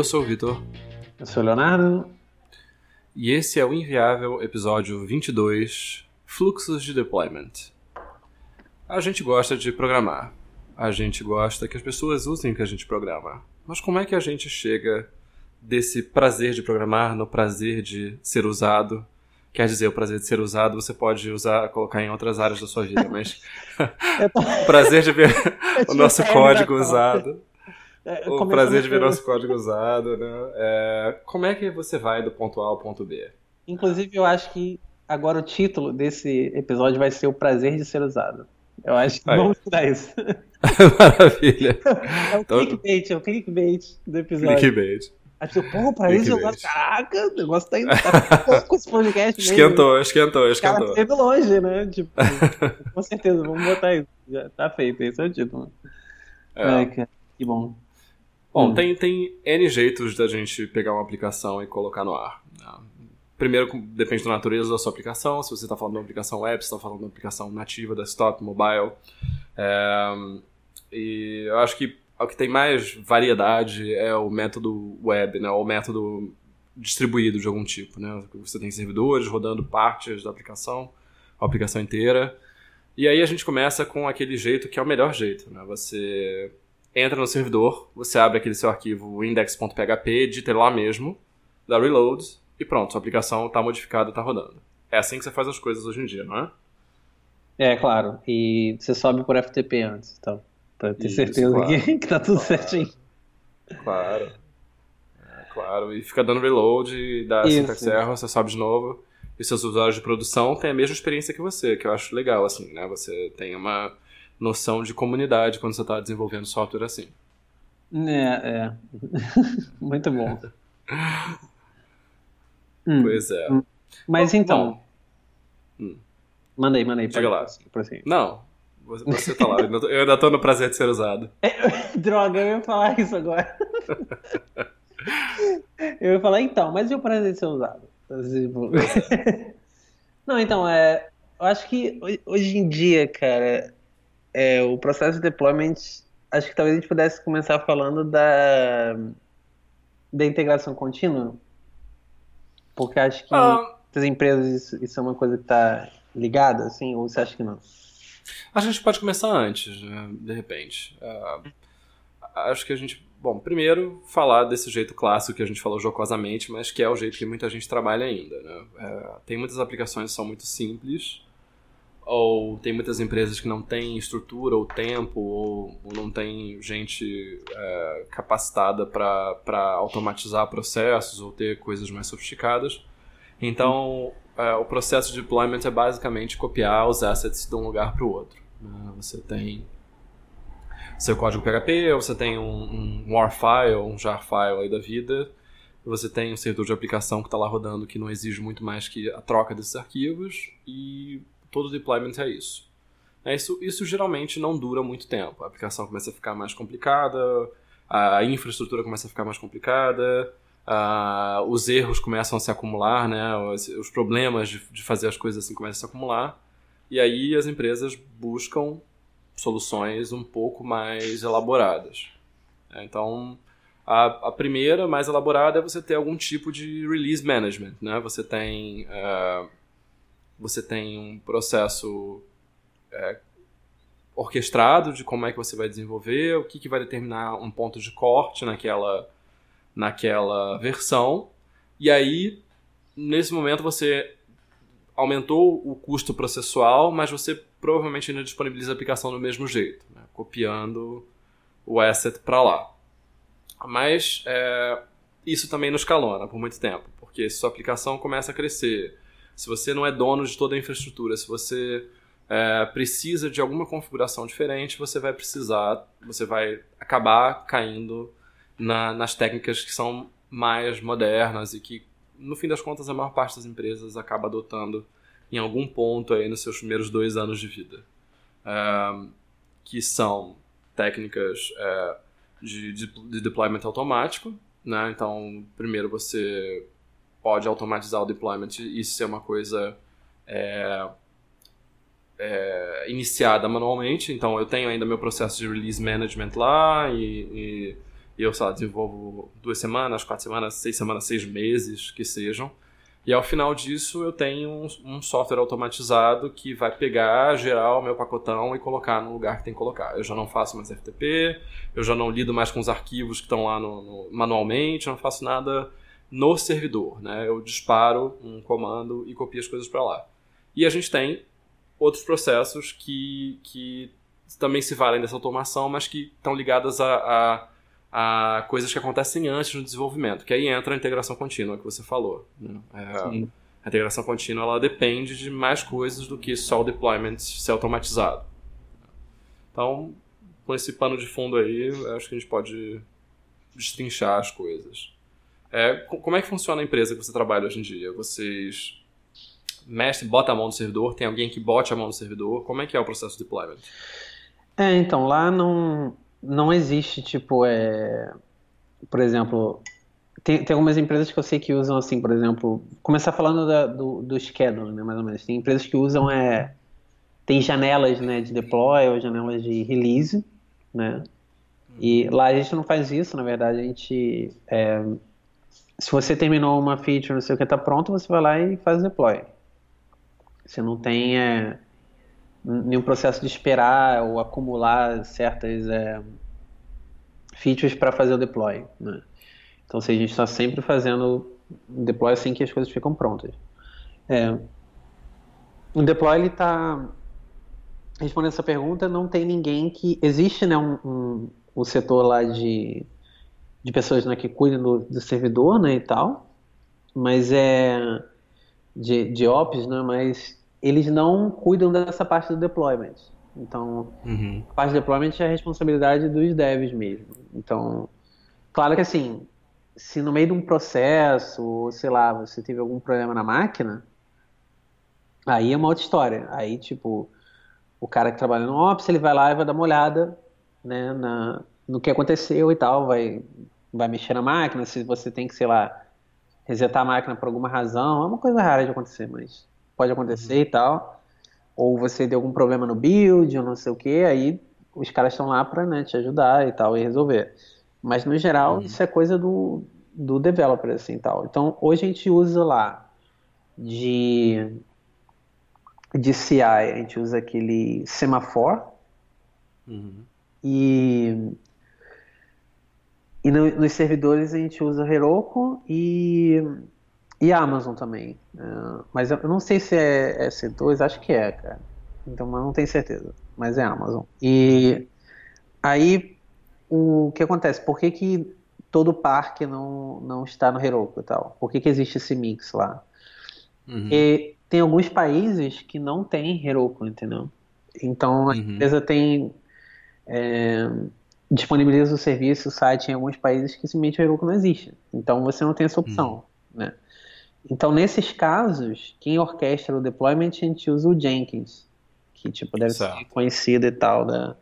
Eu sou o Vitor. Eu sou o Leonardo. E esse é o Inviável, episódio 22, Fluxos de Deployment. A gente gosta de programar. A gente gosta que as pessoas usem o que a gente programa. Mas como é que a gente chega desse prazer de programar no prazer de ser usado? Quer dizer, o prazer de ser usado você pode usar, colocar em outras áreas da sua vida, mas o prazer de ver o nosso código usado. É, o prazer de ver nosso código usado, né? É, como é que você vai do ponto A ao ponto B? Inclusive, eu acho que agora o título desse episódio vai ser o prazer de ser usado. Eu acho que Aí. vamos mudar isso. Maravilha. É o então... clickbait, é o clickbait do episódio. Clickbait. Acho que, pô, prazer de ser usado. Caraca, o negócio tá indo tá com esse podcast Esquentou, mesmo. esquentou, esquentou. Cara, esteve longe, né? Tipo, com certeza, vamos botar isso. Já tá feito, esse é o título. É. Ai, cara, que bom. Bom, hum. tem, tem N jeitos da gente pegar uma aplicação e colocar no ar. Né? Primeiro, depende da natureza da sua aplicação. Se você está falando de uma aplicação web, se está falando de uma aplicação nativa, desktop, mobile. É, e eu acho que o que tem mais variedade é o método web, né? o método distribuído de algum tipo. Né? Você tem servidores rodando partes da aplicação, a aplicação inteira. E aí a gente começa com aquele jeito que é o melhor jeito. Né? Você entra no servidor, você abre aquele seu arquivo index.php, edita lá mesmo, dá reload e pronto, sua aplicação está modificada, está rodando. É assim que você faz as coisas hoje em dia, não é? É, claro. E você sobe por FTP antes, então. Pra ter Isso, certeza claro. que, que tá tudo claro. certinho. Claro. É, claro. E fica dando reload dá syntax error, você sobe de novo. E seus usuários de produção têm a mesma experiência que você, que eu acho legal, assim, né? Você tem uma noção de comunidade quando você está desenvolvendo software assim. É, é. Muito bom. pois é. Hum. Mas então. Hum. Mandei, mandei. Chega lá. Prosseguir. Não, você tá lá. Eu ainda tô no prazer de ser usado. Droga, eu ia falar isso agora. eu ia falar, então, mas e o prazer de ser usado? Tipo, Não, então, é, eu acho que hoje em dia, cara, é, o processo de deployment, acho que talvez a gente pudesse começar falando da, da integração contínua. Porque acho que ah. as empresas isso, isso, é uma coisa que está ligada, assim, ou você acha que não? A gente pode começar antes, né, de repente. Uh, acho que a gente. Bom, primeiro, falar desse jeito clássico que a gente falou jocosamente, mas que é o jeito que muita gente trabalha ainda. Né? Uh, tem muitas aplicações que são muito simples, ou tem muitas empresas que não têm estrutura ou tempo ou, não tem gente é, capacitada para automatizar processos ou ter coisas mais sofisticadas. Então, é, o processo de deployment é basicamente copiar os assets de um lugar para o outro. Né? Você tem seu código PHP, você tem um, um WAR file, um jar file aí da vida, você tem um servidor de aplicação que está lá rodando que não exige muito mais que a troca desses arquivos e todo deployment é isso. É, isso. Isso geralmente não dura muito tempo. A aplicação começa a ficar mais complicada, a infraestrutura começa a ficar mais complicada, a, os erros começam a se acumular, né? os, os problemas de, de, fazer as coisas assim começam a se acumular. E aí as empresas buscam soluções um pouco mais elaboradas. É, então, a, a, primeira, mais elaborada, é você ter algum tipo de release management. Né? Você tem. Uh, você tem um processo é, orquestrado de como é que você vai desenvolver, o que, que vai determinar um ponto de corte naquela, naquela versão. E aí, nesse momento, você aumentou o custo processual, mas você provavelmente ainda disponibiliza a aplicação do mesmo jeito, né? copiando o asset para lá. Mas é, isso também nos calona por muito tempo, porque se sua aplicação começa a crescer, se você não é dono de toda a infraestrutura, se você é, precisa de alguma configuração diferente, você vai precisar, você vai acabar caindo na, nas técnicas que são mais modernas e que, no fim das contas, a maior parte das empresas acaba adotando em algum ponto aí nos seus primeiros dois anos de vida. É, que são técnicas é, de, de, de deployment automático, né? Então, primeiro você pode automatizar o deployment e isso ser uma coisa é, é, iniciada manualmente. Então eu tenho ainda meu processo de release management lá e, e, e eu, sei lá, desenvolvo duas semanas, quatro semanas, seis semanas, seis meses, que sejam. E ao final disso eu tenho um, um, software automatizado que vai pegar, gerar o meu pacotão e colocar no lugar que tem que colocar. Eu já não faço mais FTP, eu já não lido mais com os arquivos que estão lá no, no, manualmente, eu não faço nada no servidor. Né? Eu disparo um comando e copio as coisas para lá. E a gente tem outros processos que, que também se valem dessa automação, mas que estão ligadas a, a a coisas que acontecem antes no desenvolvimento, que aí entra a integração contínua que você falou. Né? É, a integração contínua ela depende de mais coisas do que só o deployment ser automatizado. Então, com esse pano de fundo aí, acho que a gente pode destrinchar as coisas. É, como é que funciona a empresa que você trabalha hoje em dia? Vocês mestre bota a mão no servidor, tem alguém que bote a mão no servidor? Como é que é o processo de deployment? É, então, lá não, não existe, tipo, é, por exemplo, tem, tem algumas empresas que eu sei que usam assim, por exemplo, começar falando da, do, do schedule, né, mais ou menos. Tem empresas que usam, é, tem janelas, né, de deploy ou janelas de release, né, e lá a gente não faz isso, na verdade, a gente, é, se você terminou uma feature, não sei o que, está pronto, você vai lá e faz o deploy. Você não tem, é, nenhum processo de esperar ou acumular certas é, features para fazer o deploy. Né? Então, assim, a gente está sempre fazendo deploy assim que as coisas ficam prontas. É, o deploy ele está respondendo essa pergunta, não tem ninguém que existe, né, um, um, um setor lá de, de pessoas né, que cuidam do, do servidor, né, e tal, mas é de, de ops, né, mas eles não cuidam dessa parte do deployment. Então, uhum. a parte do deployment é a responsabilidade dos devs mesmo. Então, claro que assim, se no meio de um processo, ou sei lá, você teve algum problema na máquina, aí é uma outra história. Aí, tipo, o cara que trabalha no Ops, ele vai lá e vai dar uma olhada né, na, no que aconteceu e tal, vai, vai mexer na máquina, se você tem que, sei lá, resetar a máquina por alguma razão, é uma coisa rara de acontecer, mas pode acontecer uhum. e tal. Ou você deu algum problema no build, ou não sei o que, aí os caras estão lá para né, te ajudar e tal, e resolver. Mas no geral, uhum. isso é coisa do, do developer, assim tal. Então, hoje a gente usa lá de, de CI, a gente usa aquele Semaphore. Uhum. E, e no, nos servidores a gente usa Heroku e e Amazon também. Uh, mas eu não sei se é, é C2, acho que é, cara. Então, mas não tenho certeza. Mas é Amazon. E aí, o que acontece? Por que, que todo parque não, não está no Heroku e tal? Por que, que existe esse mix lá? Uhum. E tem alguns países que não tem Heroku, entendeu? Então, a uhum. empresa tem... É, disponibiliza o serviço, o site em alguns países que simplesmente o Heroku não existe. Então, você não tem essa opção, uhum. né? Então, nesses casos, quem orquestra o deployment, a gente usa o Jenkins, que tipo, deve certo. ser conhecido e tal, né?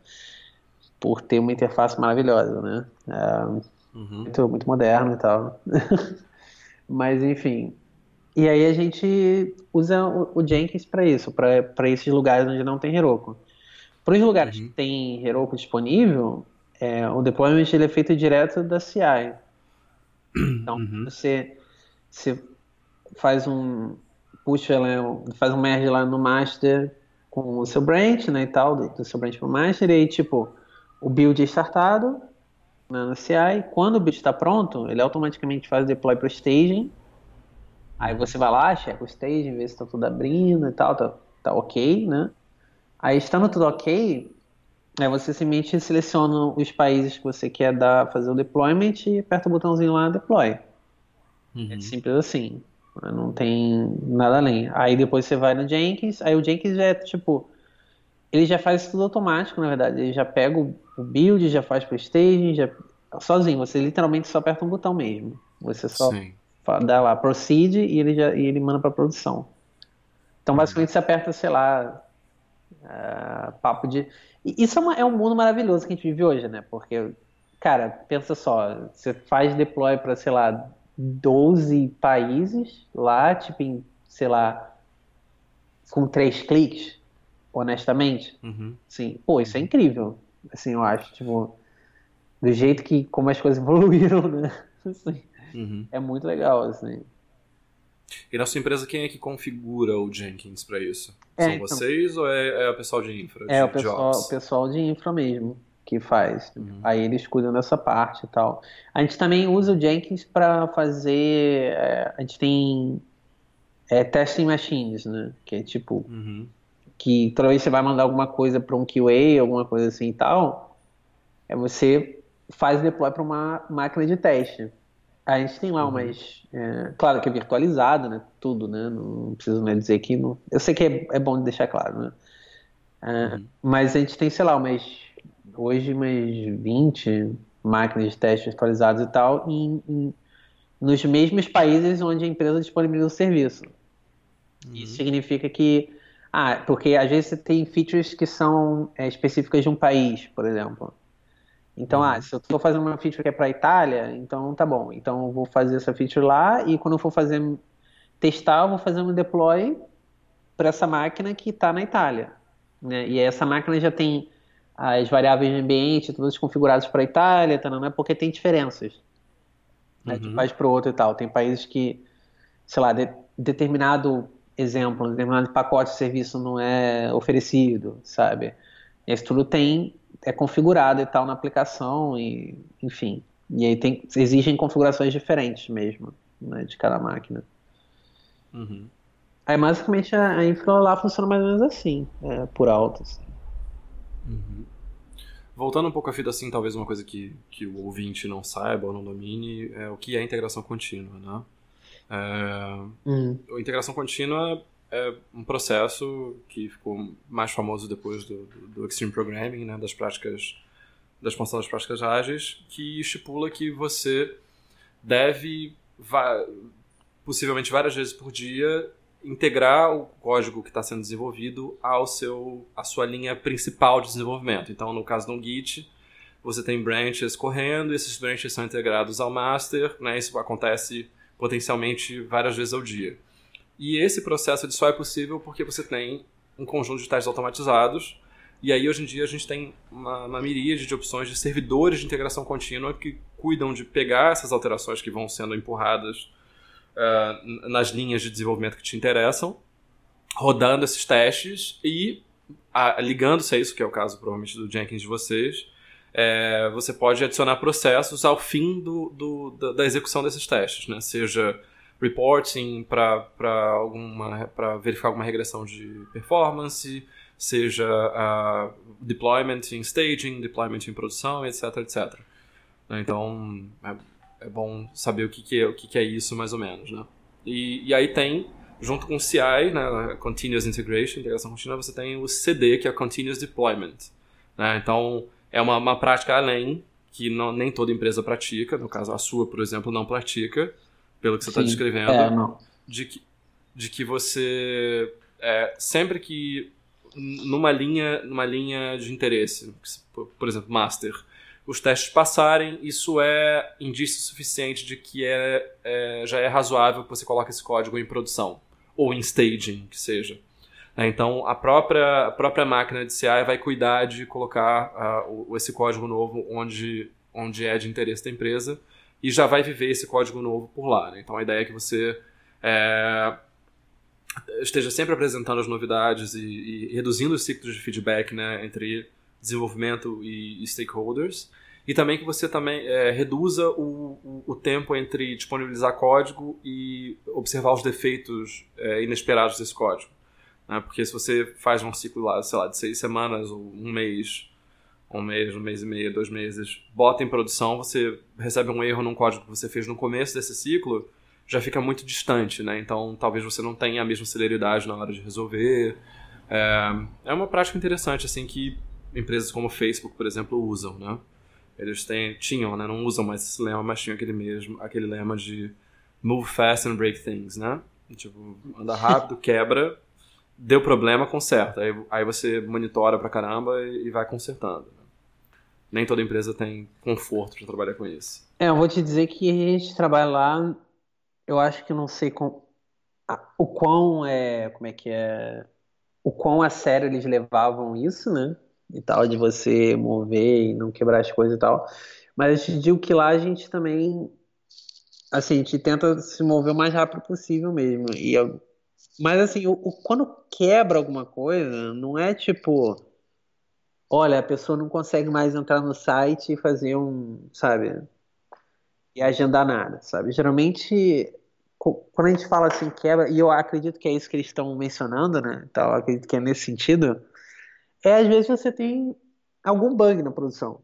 por ter uma interface maravilhosa, né? É, uhum. muito, muito moderno e tal. Mas, enfim. E aí a gente usa o, o Jenkins para isso, para esses lugares onde não tem Heroku. Para os lugares uhum. que tem Heroku disponível, é, o deployment ele é feito direto da CI. Então, uhum. você, você faz um puxa faz um merge lá no master com o seu branch, né, e tal, do, do seu branch pro master, e aí, tipo, o build é startado né, no CI, quando o build está pronto, ele automaticamente faz o deploy pro staging, aí você vai lá, checa o staging, vê se está tudo abrindo e tal, tá, tá ok, né, aí estando tudo ok, aí você simplesmente seleciona os países que você quer dar, fazer o deployment e aperta o botãozinho lá, deploy. Uhum. É simples assim. Não tem nada além. Aí depois você vai no Jenkins, aí o Jenkins já é tipo. Ele já faz tudo automático, na verdade. Ele já pega o, build, já faz pro staging, já. Sozinho, você literalmente só aperta um botão mesmo. Você só Sim. dá lá proceed e ele, já, e ele manda para produção. Então basicamente você aperta, sei lá, uh, papo de. Isso é, uma, é um mundo maravilhoso que a gente vive hoje, né? Porque, cara, pensa só, você faz deploy para, sei lá, 12 países lá, tipo, em, sei lá, com três cliques, honestamente. Uhum. Sim, pô, isso é incrível. Assim, eu acho, tipo. do jeito que como as coisas evoluíram, né? Assim, uhum. É muito legal, assim. E na sua empresa, quem é que configura o Jenkins para isso? É, São então, vocês ou é, é o pessoal de infra? É, de o, pessoal, o pessoal de infra mesmo que faz. Uhum. Aí eles cuidam dessa parte e tal. A gente também usa o Jenkins para fazer. É, a gente tem é, testing machines, né? Que é tipo. Uhum. Que toda vez que você vai mandar alguma coisa para um QA, alguma coisa assim e tal, é você faz deploy para uma máquina de teste. A gente tem lá uhum. umas. É, claro que é virtualizado, né? Tudo, né? Não preciso né, dizer que. Não, eu sei que é, é bom deixar claro, né? É, uhum. Mas a gente tem, sei lá, umas hoje umas 20 máquinas de teste atualizadas e tal, em, em, nos mesmos países onde a empresa disponibiliza o serviço. Uhum. Isso significa que. Ah, porque às vezes você tem features que são é, específicas de um país, por exemplo. Então, ah, uhum. se eu estou fazendo uma feature que é para a Itália, então tá bom. Então eu vou fazer essa feature lá e quando eu for fazer testar, eu vou fazer um deploy para essa máquina que está na Itália. Né? E essa máquina já tem as variáveis de ambiente, todas configuradas para a Itália, tá, não é porque tem diferenças né, de um país para o outro e tal. Tem países que, sei lá, de, determinado exemplo, determinado pacote de serviço não é oferecido, sabe? Isso tudo tem, é configurado e tal na aplicação, e, enfim. E aí tem, exigem configurações diferentes mesmo, né, de cada máquina. Uhum. Aí basicamente a, a infra lá funciona mais ou menos assim, é, por alto. Assim. Uhum. Voltando um pouco à fita, assim, talvez uma coisa que, que o ouvinte não saiba ou não domine é o que é integração contínua, né? É, uhum. A integração contínua é um processo que ficou mais famoso depois do, do, do Extreme Programming, né, das práticas, da expansão das práticas ágeis, que estipula que você deve, possivelmente várias vezes por dia, integrar o código que está sendo desenvolvido ao seu, à sua linha principal de desenvolvimento. Então, no caso do Git, você tem branches correndo, esses branches são integrados ao master, né? isso acontece potencialmente várias vezes ao dia. E esse processo só é possível porque você tem um conjunto de testes automatizados, e aí hoje em dia a gente tem uma, uma miríade de opções de servidores de integração contínua que cuidam de pegar essas alterações que vão sendo empurradas uh, nas linhas de desenvolvimento que te interessam, rodando esses testes e ligando-se a isso, que é o caso provavelmente do Jenkins de vocês, é, você pode adicionar processos ao fim do, do da, da, execução desses testes, né? seja reporting para verificar alguma regressão de performance, seja uh, deployment em staging, deployment em produção, etc, etc. Então, é, é bom saber o que, que, é, o que, que é isso mais ou menos, né? E, e aí tem, junto com o CI, né, Continuous Integration, integração contínua, você tem o CD, que é Continuous Deployment. Né? Então, é uma, uma prática além, que não, nem toda empresa pratica, no caso a sua, por exemplo, não pratica, pelo que você está descrevendo, é, de, que, de que você, é, sempre que numa linha, numa linha de interesse, por exemplo, master, os testes passarem, isso é indício suficiente de que é, é, já é razoável que você coloque esse código em produção, ou em staging, que seja. É, então, a própria, a própria máquina de CI vai cuidar de colocar uh, esse código novo onde, onde é de interesse da empresa e já vai viver esse código novo por lá. Né? Então, a ideia é que você é, esteja sempre apresentando as novidades e, e, reduzindo os ciclos de feedback né, entre desenvolvimento e, e stakeholders e também que você também é, reduza o, o, tempo entre disponibilizar código e observar os defeitos é, inesperados desse código. Né? Porque se você faz um ciclo lá, sei lá, de seis semanas ou um mês, um mês, um mês e meio, dois meses, bota em produção, você recebe um erro num código que você fez no começo desse ciclo, já fica muito distante, né? Então talvez você não tenha a mesma celeridade na hora de resolver. É, é uma prática interessante, assim, que empresas como o Facebook, por exemplo, usam, né? Eles têm, tinham, né? Não usam mais esse lema, mas tinham aquele mesmo, aquele lema de move fast and break things, né? Tipo, anda rápido, quebra, deu problema, conserta. Aí, aí você monitora pra caramba e, e vai consertando. Nem toda empresa tem conforto para trabalhar com isso. É, eu vou te dizer que a gente trabalha lá, eu acho que não sei com, o quão é, como é que é, o quão a sério eles levavam isso, né? e tal, de você mover e não quebrar as coisas e tal. Mas eu te digo que lá a gente também, assim, a gente tenta se mover o mais rápido possível mesmo. E eu, mas assim, o, o, quando quebra alguma coisa, não é tipo, olha, a pessoa não consegue mais entrar no site e fazer um, sabe, e agendar nada, sabe? Geralmente, quando a gente fala assim, quebra, e eu acredito que é isso que eles estão mencionando, né? Então, eu acredito que é nesse sentido, é às vezes você tem algum bug na produção,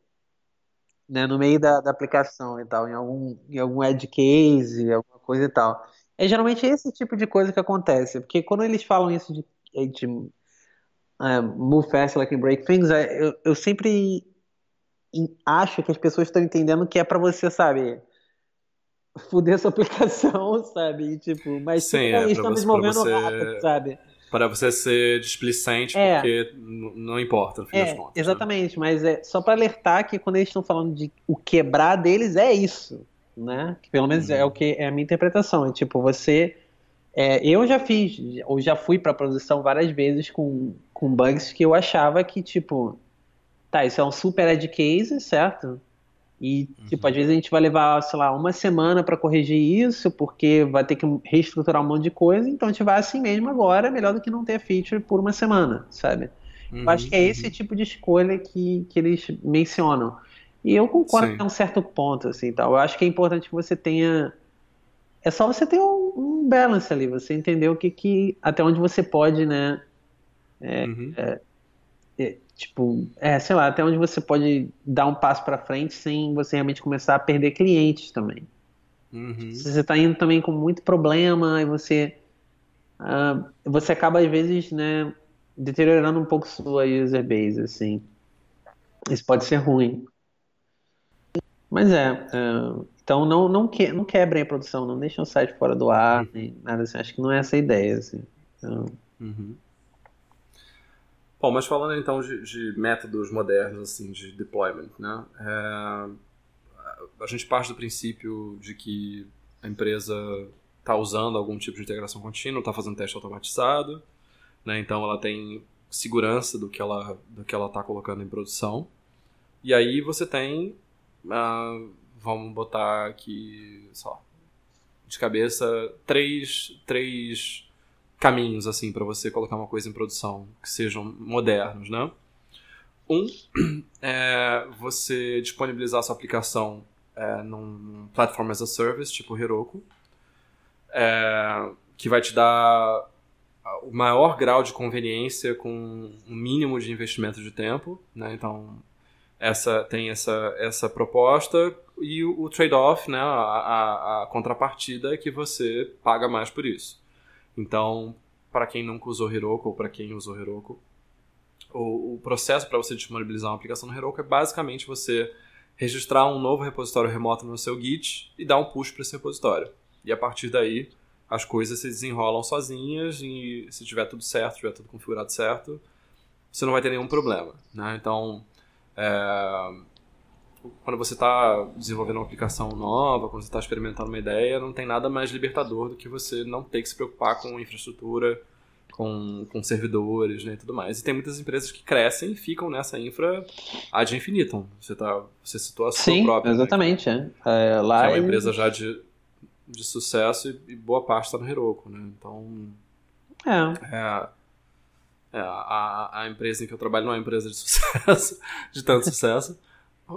né? No meio da, da aplicação e tal, em algum, em algum edge case, alguma coisa e tal. É geralmente esse tipo de coisa que acontece, porque quando eles falam isso de, de uh, move fast like break things, é, eu, eu sempre acho que as pessoas estão entendendo que é para você, sabe, fuder sua aplicação, sabe? E, tipo, mas Sim, é, estamos movendo você... rápido, sabe? Para você ser displicente, é. porque não importa, no fim é, das contas. Exatamente, né? mas é só para alertar que quando eles estão falando de o quebrar deles, é isso, né? Que pelo menos é o que é a minha interpretação. É tipo, você. É, eu já fiz, ou já fui para produção várias vezes com, com bugs que eu achava que, tipo, tá, isso é um super edge case, certo? E, uhum. tipo, às vezes a gente vai levar, sei lá, uma semana para corrigir isso, porque vai ter que reestruturar um monte de coisa, então a gente vai assim mesmo agora, melhor do que não ter feature por uma semana, sabe? Uhum, eu acho que é uhum. esse tipo de escolha que, que eles mencionam. E eu concordo Sim. até um certo ponto, assim, tal. Eu acho que é importante que você tenha. É só você ter um, um balance ali, você entender o que, que. até onde você pode, né? É, uhum. é, é, tipo, é, sei lá, até onde você pode dar um passo para frente sem você realmente começar a perder clientes também. Uhum. Se você está indo também com muito problema e você uh, você acaba às vezes, né, deteriorando um pouco sua user base, assim. Isso pode ser ruim. Mas é, uh, então não não, que, não quebrem a produção, não deixem o site fora do ar, uhum. nem nada assim. Acho que não é essa a ideia, assim. Então, uhum. Bom, mas falando então de, de, métodos modernos assim de deployment, né? É, a gente parte do princípio de que a empresa está usando algum tipo de integração contínua, está fazendo teste automatizado, né? Então ela tem segurança do que ela do que ela está colocando em produção. E aí você tem, uh, vamos botar aqui só de cabeça três três caminhos assim para você colocar uma coisa em produção que sejam modernos, né? Um é você disponibilizar sua aplicação é, num platform as a service, tipo Heroku, é, que vai te dar o maior grau de conveniência com um mínimo de investimento de tempo, né? Então essa tem essa essa proposta e o, o trade-off, né? A, a, a contrapartida é que você paga mais por isso. Então, para quem nunca usou Heroku ou para quem usou Heroku, o, o processo para você disponibilizar uma aplicação no Heroku é basicamente você registrar um novo repositório remoto no seu Git e dar um push para esse repositório. E a partir daí, as coisas se desenrolam sozinhas e se tiver tudo certo, tiver tudo configurado certo, você não vai ter nenhum problema. Né? Então, é, quando você está desenvolvendo uma aplicação nova, quando você está experimentando uma ideia, não tem nada mais libertador do que você não ter que se preocupar com infraestrutura, com, com servidores né, e tudo mais. E tem muitas empresas que crescem e ficam nessa infra ad infinitum. Você, tá, você citou a sua Sim, própria. Né, exatamente. Né? É, lá é uma empresa já de, de sucesso e, e boa parte está no Heroku. Né? Então. É. é é, a, a empresa em que eu trabalho não é uma empresa de sucesso, de tanto sucesso.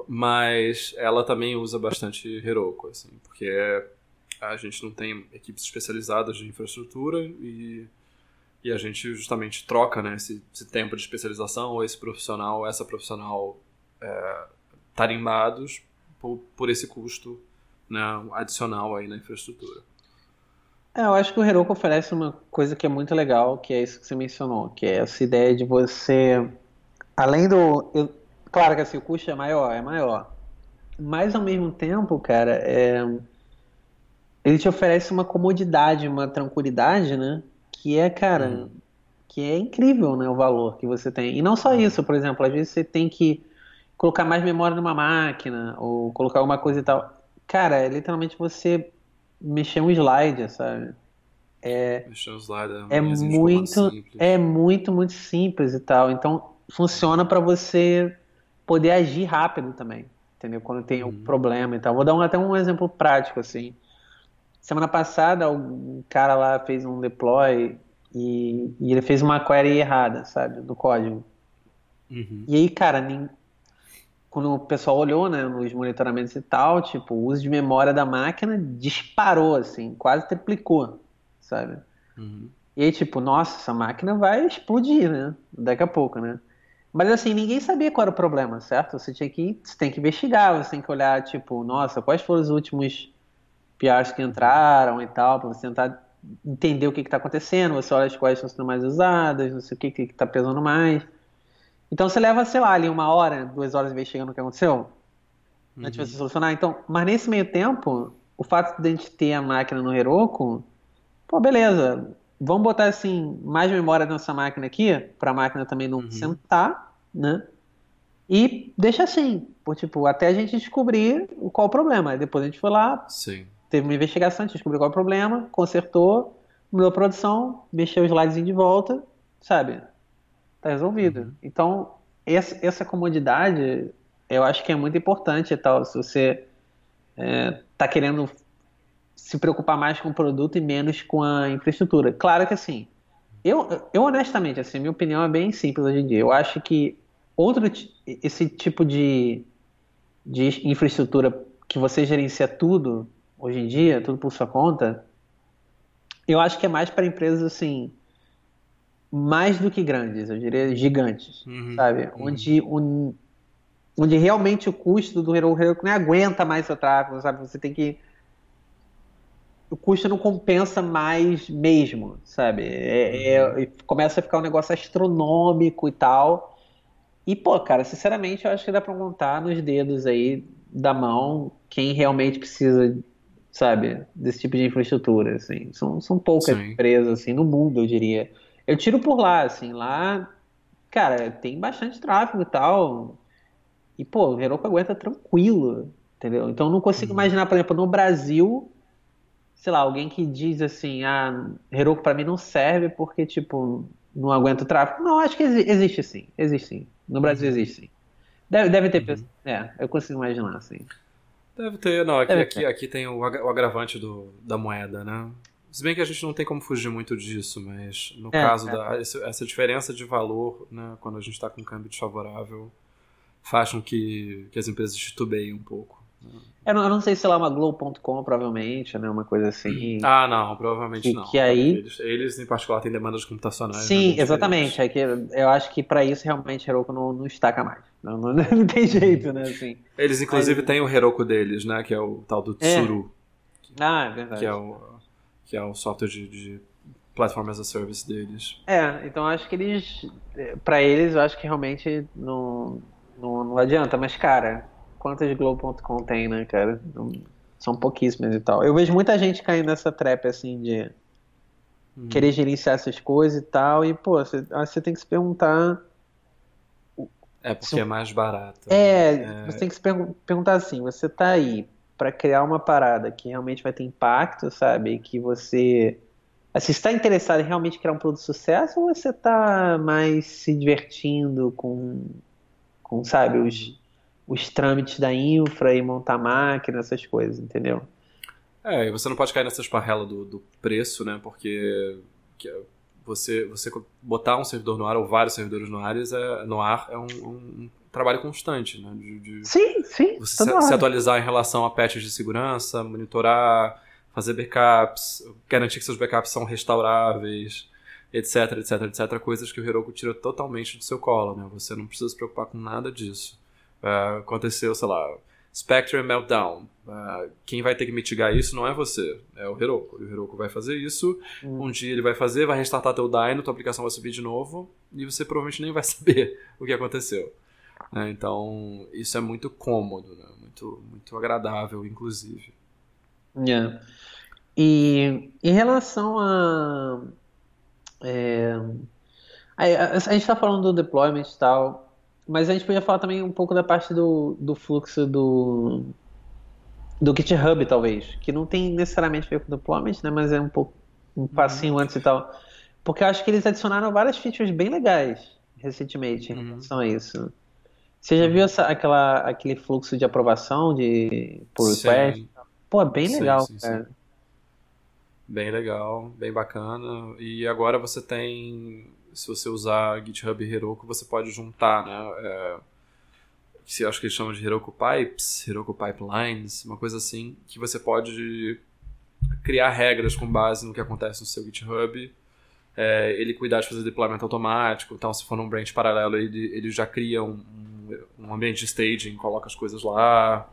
Mas ela também usa bastante Heroku, assim, porque a gente não tem equipes especializadas de infraestrutura e, e a gente justamente troca né, esse, esse tempo de especialização ou esse profissional, essa profissional é, tarimbados por, por esse custo né, adicional aí na infraestrutura. É, eu acho que o Heroku oferece uma coisa que é muito legal, que é isso que você mencionou, que é essa ideia de você, além do, eu, Claro que assim, o custo é maior, é maior. Mas ao mesmo tempo, cara, é... ele te oferece uma comodidade, uma tranquilidade, né? Que é, cara, hum. que é incrível, né? O valor que você tem. E não só hum. isso, por exemplo, às vezes você tem que colocar mais memória numa máquina, ou colocar alguma coisa e tal. Cara, é literalmente você mexer um slide, sabe? É, mexer um slide é, é muito, é muito, muito simples e tal. Então funciona para você poder agir rápido também. entendeu? Quando tem um problema e tal. Vou dar um, até um exemplo prático, assim. Semana passada, um cara lá fez um deploy e, e ele fez uma query errada, sabe, do código. Uhum. E aí, cara, nem- quando o pessoal olhou, né, nos monitoramentos e tal, tipo, o uso de memória da máquina disparou, assim, quase triplicou, sabe? Uhum. E aí, tipo, nossa, essa máquina vai explodir, né? Daqui a pouco, né? Mas assim, ninguém sabia qual era o problema, certo? Você tinha que, você tem que investigar, você tem que olhar, tipo, nossa, quais foram os últimos PRs que entraram e tal, para você tentar entender o que está acontecendo, você olha as quais estão sendo mais usadas, não sei o que que está pesando mais. Então você leva, sei lá, ali uma hora, duas horas investigando o que aconteceu, antes de você solucionar. Então, mas nesse meio tempo, o fato de a gente ter a máquina no Heroku, pô, beleza, vamos botar assim, mais memória nessa máquina aqui, para a máquina também não sentar, né? E deixa assim, por, tipo, até a gente descobrir o- qual o problema. Depois a gente foi lá, Sim. teve uma investigação, a gente descobriu qual é o problema, consertou, mudou a produção, mexeu os slides de volta, sabe? Tá resolvido. Então, essa, essa comodidade, eu acho que é muito importante e tal, se você é, tá querendo se preocupar mais com o produto e menos com a infraestrutura. Claro que assim, eu, eu honestamente, assim, minha opinião é bem simples hoje em dia. Eu acho que outro esse tipo de, de infraestrutura que você gerencia tudo hoje em dia, tudo por sua conta, eu acho que é mais para empresas assim, mais do que grandes, eu diria gigantes, Uhum. sabe? Onde, um, onde realmente o custo do Heroku não aguenta mais seu tráfego, sabe? Você tem que o custo não compensa mais mesmo, sabe? É- é- e começa a ficar um negócio astronômico e tal. E, pô, cara, sinceramente, eu acho que dá pra contar nos dedos aí da mão quem realmente precisa, sabe, desse tipo de infraestrutura, assim. São, são poucas Sim. empresas, assim, no mundo, eu diria. Eu tiro por lá, assim, lá, cara, tem bastante tráfego e tal. E, pô, o Heroku aguenta tranquilo, entendeu? Então, não consigo imaginar, por exemplo, no Brasil, sei lá, alguém que diz assim, ah, Heroku pra mim não serve porque, tipo, não aguenta o tráfego. Não, acho que exi- existe sim, existe sim. No Brasil existe sim. Deve, deve ter pessoas. É, eu consigo imaginar, assim. Deve ter, não, aqui, Deve aqui, aqui tem o agravante do, da moeda, né? Se bem que a gente não tem como fugir muito disso, mas no É, caso é. da esse- essa diferença de valor, né, quando a gente está com um câmbio desfavorável, faz com que, que as empresas titubeiem um pouco. Eu não, eu não sei se lá uma Glow.com, provavelmente, né? Uma coisa assim. Ah, não, provavelmente Que- não. que aí- Eles, eles, em particular, têm demandas computacionais. né, Sim, bem exatamente. É que eu acho que pra isso realmente Heroku não, não estaca mais. Não, não, não tem jeito, né? Assim. Eles, inclusive, têm o Heroku deles, né, que é o tal do É. Tsuru, Ah, é verdade. que, é o, que é o software de, de Platform as a Service deles. É, então acho que eles, pra eles, eu acho que realmente não, não, não adianta. Mas, cara, quantas Globo.com tem, né, cara? Não- são pouquíssimas e tal. Eu vejo muita gente caindo nessa trap, assim, de querer gerenciar essas coisas e tal. E, pô, você, ah, você tem que se perguntar. É, porque Sim. é mais barato. É, você tem que se pergun- perguntar assim: você tá aí pra criar uma parada que realmente vai ter impacto, sabe? E que você. Assim, você está interessado em realmente criar um produto de sucesso ou você tá mais se divertindo com, com sabe, os, os trâmites da infra e montar máquina, essas coisas, entendeu? É, e você não pode cair nessa esparrela do, do preço, né? Porque que é- você, você botar um servidor no ar ou vários servidores no ar é, no ar é um, um trabalho constante, né? De, de Sim, sim. você se, se atualizar em relação a patches de segurança, monitorar, fazer backups, garantir que seus backups são restauráveis, etc, etc, etc. Coisas que o Heroku tira totalmente do seu colo, né? Você não precisa se preocupar com nada disso. É, aconteceu, sei lá, Spectre Meltdown. É, quem vai ter que mitigar isso não é você, é o Heroku. E o Heroku vai fazer isso, Hum. um dia ele vai fazer, vai restartar teu dyno, tua aplicação vai subir de novo, e você provavelmente nem vai saber o que aconteceu. Né? Então, isso é muito cômodo, né? muito, muito agradável, inclusive. É. E em relação a. é, a, a- a gente está falando do deployment e tal, mas a gente podia falar também um pouco da parte do, do fluxo do, do GitHub, talvez, que não tem necessariamente a ver com deployment, né, mas é um pouco um passinho antes e tal. Porque eu acho que eles adicionaram várias features bem legais recentemente em Uhum. relação a isso. Você já viu essa, aquela, aquele fluxo de aprovação de pull request? Sim. Pô, é bem legal, sim, cara. Bem legal, bem bacana. E agora você tem, se você usar GitHub Heroku, você pode juntar, né? É, que acho que eles chamam de Heroku Pipes, Heroku Pipelines, uma coisa assim, que você pode criar regras com base no que acontece no seu GitHub. É, ele cuidar de fazer deployment automático, então se for num branch paralelo, ele, ele já cria um, um ambiente de staging, coloca as coisas lá.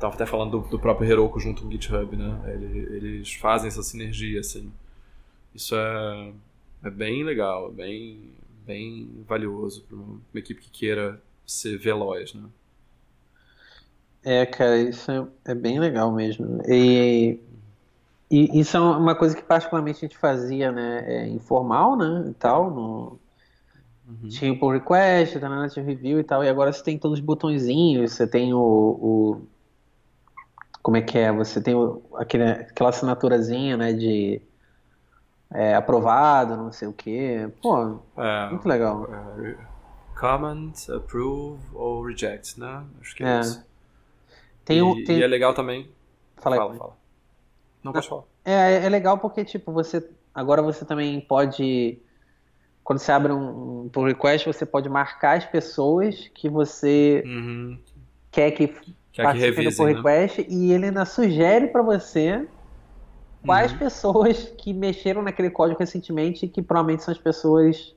Tava até falando do, do próprio Heroku junto com o GitHub, né? Ele, eles fazem essa sinergia, assim. Isso é, é bem legal, bem, bem valioso para uma, uma equipe que queira ser veloz, né? É, cara, isso é, é bem legal mesmo. E, e, isso é uma coisa que particularmente a gente fazia, né, é, informal, né, e tal, no, uhum. tinha o pull request, tá na review e tal, e agora você tem todos os botõezinhos, você tem o, o como é que é, você tem o, aquele, aquela assinaturazinha, né, de é, aprovado, não sei o que, pô, é, muito legal. É, comment, approve ou reject, né? Acho que é, é. isso. Tem um, e, tem... e é legal também. Fala, fala, fala. Não, pode falar. É, é legal porque, tipo, você. Agora você também pode. Quando você abre um, um pull request, você pode marcar as pessoas que você uhum. quer que quer participem do pull né? request e ele ainda sugere para você quais uhum. pessoas que mexeram naquele código recentemente que provavelmente são as pessoas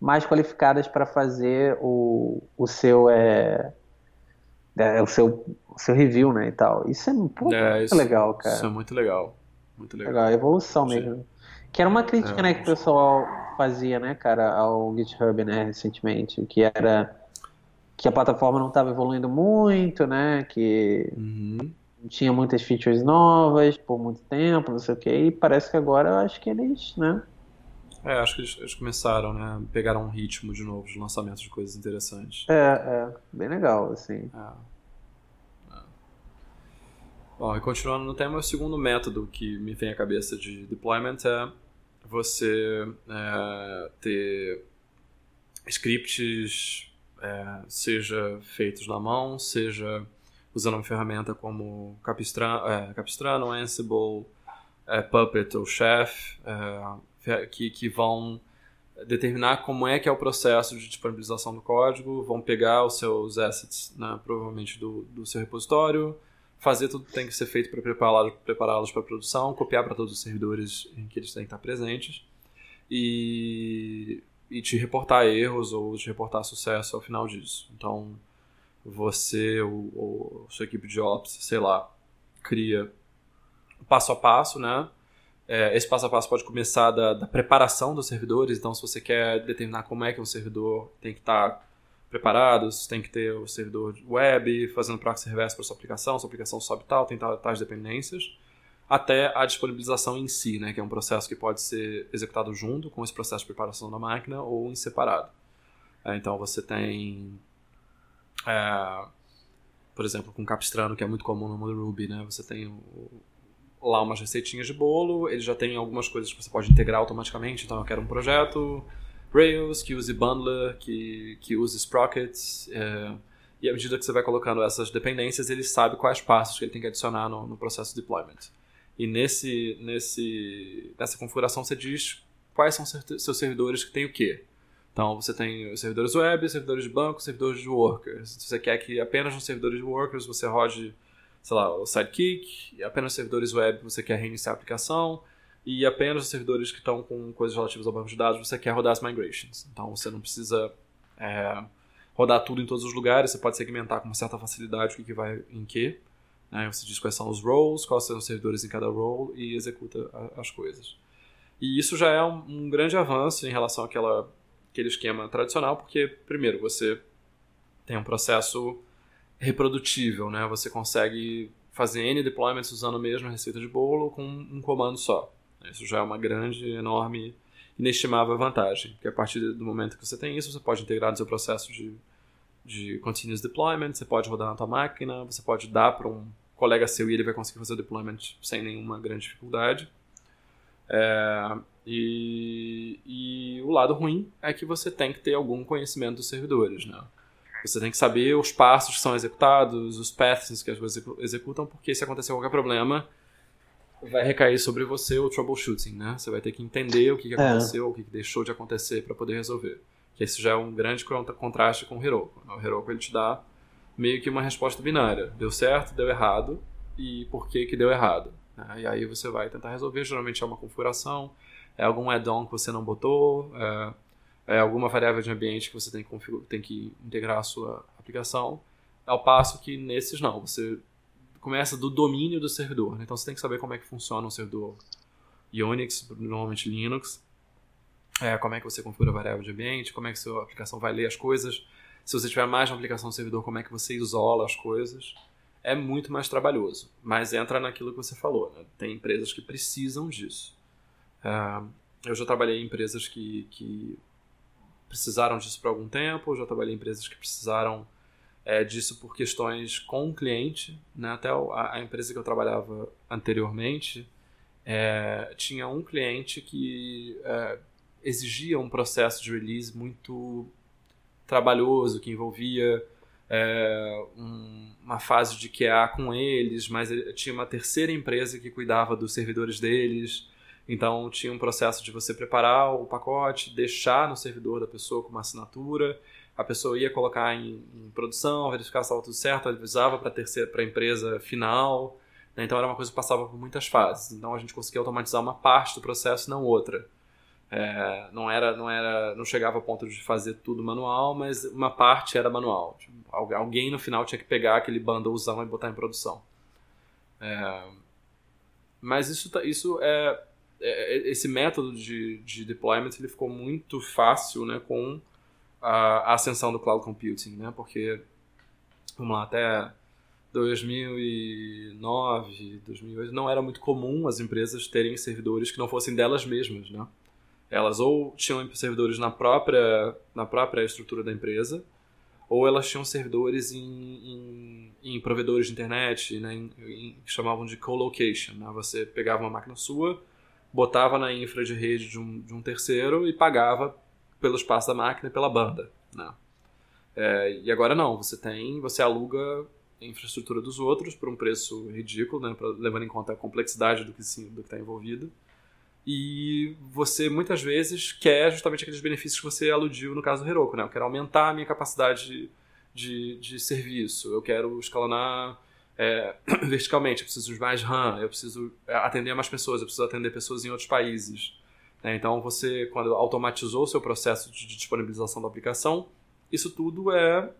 mais qualificadas para fazer o, o seu é, é, o seu o seu review, né, e tal. Isso é, pô, é, muito isso, legal, cara. Isso é muito legal. Muito legal. legal evolução Sim. mesmo. Que era uma crítica, é, né, que o pessoal fazia, né, cara, ao GitHub, né, recentemente, que era que a plataforma não estava evoluindo muito, né, que uhum. tinha muitas features novas por muito tempo, não sei o que, e parece que agora eu acho que eles, né, é, acho que eles, eles, começaram, né? Pegaram um ritmo de novo de lançamentos de coisas interessantes. É, é. Bem legal, assim. É. É. Bom, e continuando no tema, o segundo método que me vem à cabeça de deployment é você é, ter scripts, é, seja feitos na mão, seja usando uma ferramenta como Capistrano, é, Capistrano Ansible, Puppet ou Chef, que, que vão determinar como é que é o processo de disponibilização do código, vão pegar os seus assets, né, provavelmente do, do seu repositório, fazer tudo que tem que ser feito para prepará-los prepará para produção, copiar para todos os servidores em que eles têm que estar presentes e, e te reportar erros ou te reportar sucesso ao final disso. Então, você ou, ou sua equipe de ops, sei lá, cria passo a passo, né? É, esse passo a passo pode começar da, da, preparação dos servidores, então se você quer determinar como é que um servidor tem que estar tá preparado, você tem que ter o servidor web, fazendo proxy reverse para sua aplicação, sua aplicação sobe tal, tem tais dependências, até a disponibilização em si, né, que é um processo que pode ser executado junto com esse processo de preparação da máquina ou em separado. É, então você tem, é, por exemplo, com Capistrano, que é muito comum no mundo Ruby, né, você tem o lá umas receitinhas de bolo, ele já tem algumas coisas que você pode integrar automaticamente, então eu quero um projeto Rails que use Bundler, que, que use Sprockets, é, e à medida que você vai colocando essas dependências, ele sabe quais passos que ele tem que adicionar no, no processo de deployment. E nesse, nesse, nessa configuração você diz quais são seus servidores que tem o quê. Então você tem servidores web, servidores de banco, servidores de workers. Se você quer que apenas nos servidores de workers você rode sei lá, o Sidekick, apenas servidores web você quer reiniciar a aplicação, e apenas os servidores que estão com coisas relativas ao banco de dados você quer rodar as migrations. Então você não precisa é, rodar tudo em todos os lugares, você pode segmentar com uma certa facilidade o que, vai em que. Né? Você diz quais são os roles, quais são os servidores em cada role e executa as coisas. E isso já é um, um, grande avanço em relação àquela, àquele esquema tradicional, porque, primeiro, você tem um processo reprodutível, né? Você consegue fazer N deployments usando a mesma receita de bolo com um comando só. Isso já é uma grande, enorme, inestimável vantagem. Porque a partir do momento que você tem isso, você pode integrar no seu processo de, de continuous deployment, você pode rodar na tua máquina, você pode dar para um colega seu e ele vai conseguir fazer o deployment sem nenhuma grande dificuldade. É, e, e o lado ruim é que você tem que ter algum conhecimento dos servidores, né? Você tem que saber os passos que são executados, os paths que as coisas executam, porque se acontecer qualquer problema, vai recair sobre você o troubleshooting, né? Você vai ter que entender o que, que é. aconteceu, é. o que, que deixou de acontecer para poder resolver. Que esse já é um grande contraste com o Heroku. O Heroku ele te dá meio que uma resposta binária. Deu certo, deu errado, e por que que deu errado. Né? E aí você vai tentar resolver, geralmente é uma configuração, é algum add-on que você não botou, é, é, alguma variável de ambiente que você tem que, tem que integrar a sua aplicação, ao passo que nesses não, você começa do domínio do servidor. Né? Então você tem que saber como é que funciona um servidor Unix, normalmente Linux, é, como é que você configura a variável de ambiente, como é que sua aplicação vai ler as coisas. Se você tiver mais uma aplicação no servidor, como é que você isola as coisas. É muito mais trabalhoso, mas entra naquilo que você falou. Né? Tem empresas que precisam disso. É, eu já trabalhei em empresas que, que precisaram disso por algum tempo, já trabalhei em empresas que precisaram é, disso por questões com o cliente. Né? Até a, a, empresa que eu trabalhava anteriormente é, tinha um cliente que é, exigia um processo de release muito trabalhoso, que envolvia um, uma fase de QA com eles, mas tinha uma terceira empresa que cuidava dos servidores deles. Então tinha um processo de você preparar o pacote, deixar no servidor da pessoa com uma assinatura, a pessoa ia colocar em, em produção, verificar se estava tudo certo, avisava para terceira, para a empresa final. Né? Então era uma coisa que passava por muitas fases. Então a gente conseguia automatizar uma parte do processo, não outra. É, não era, não era, não chegava ao ponto de fazer tudo manual, mas uma parte era manual. Tipo, alguém no final tinha que pegar aquele bundlezão e botar em produção. É, mas isso, tá, isso é, esse método de, de deployment ele ficou muito fácil, né, com a, ascensão do cloud computing, né, porque vamos lá até 2009, 2008 não era muito comum as empresas terem servidores que não fossem delas mesmas, né? Elas ou tinham servidores na própria, na própria estrutura da empresa, ou elas tinham servidores em, em, em provedores de internet, né, em, que chamavam de co-location. Né? Você pegava uma máquina sua, botava na infra de rede de um, de um terceiro e pagava pelo espaço da máquina e pela banda. Né? É, e agora não, você tem, você aluga a infraestrutura dos outros por um preço ridículo, né, pra, levando em conta a complexidade do que está envolvido e você muitas vezes quer justamente aqueles benefícios que você aludiu no caso do Heroku, né? Eu quero aumentar a minha capacidade de, de serviço, eu quero escalonar é, verticalmente, eu preciso de mais RAM, eu preciso é, atender mais pessoas, eu preciso atender pessoas em outros países. Né? Então você, quando automatizou o seu processo de disponibilização da aplicação, isso tudo é,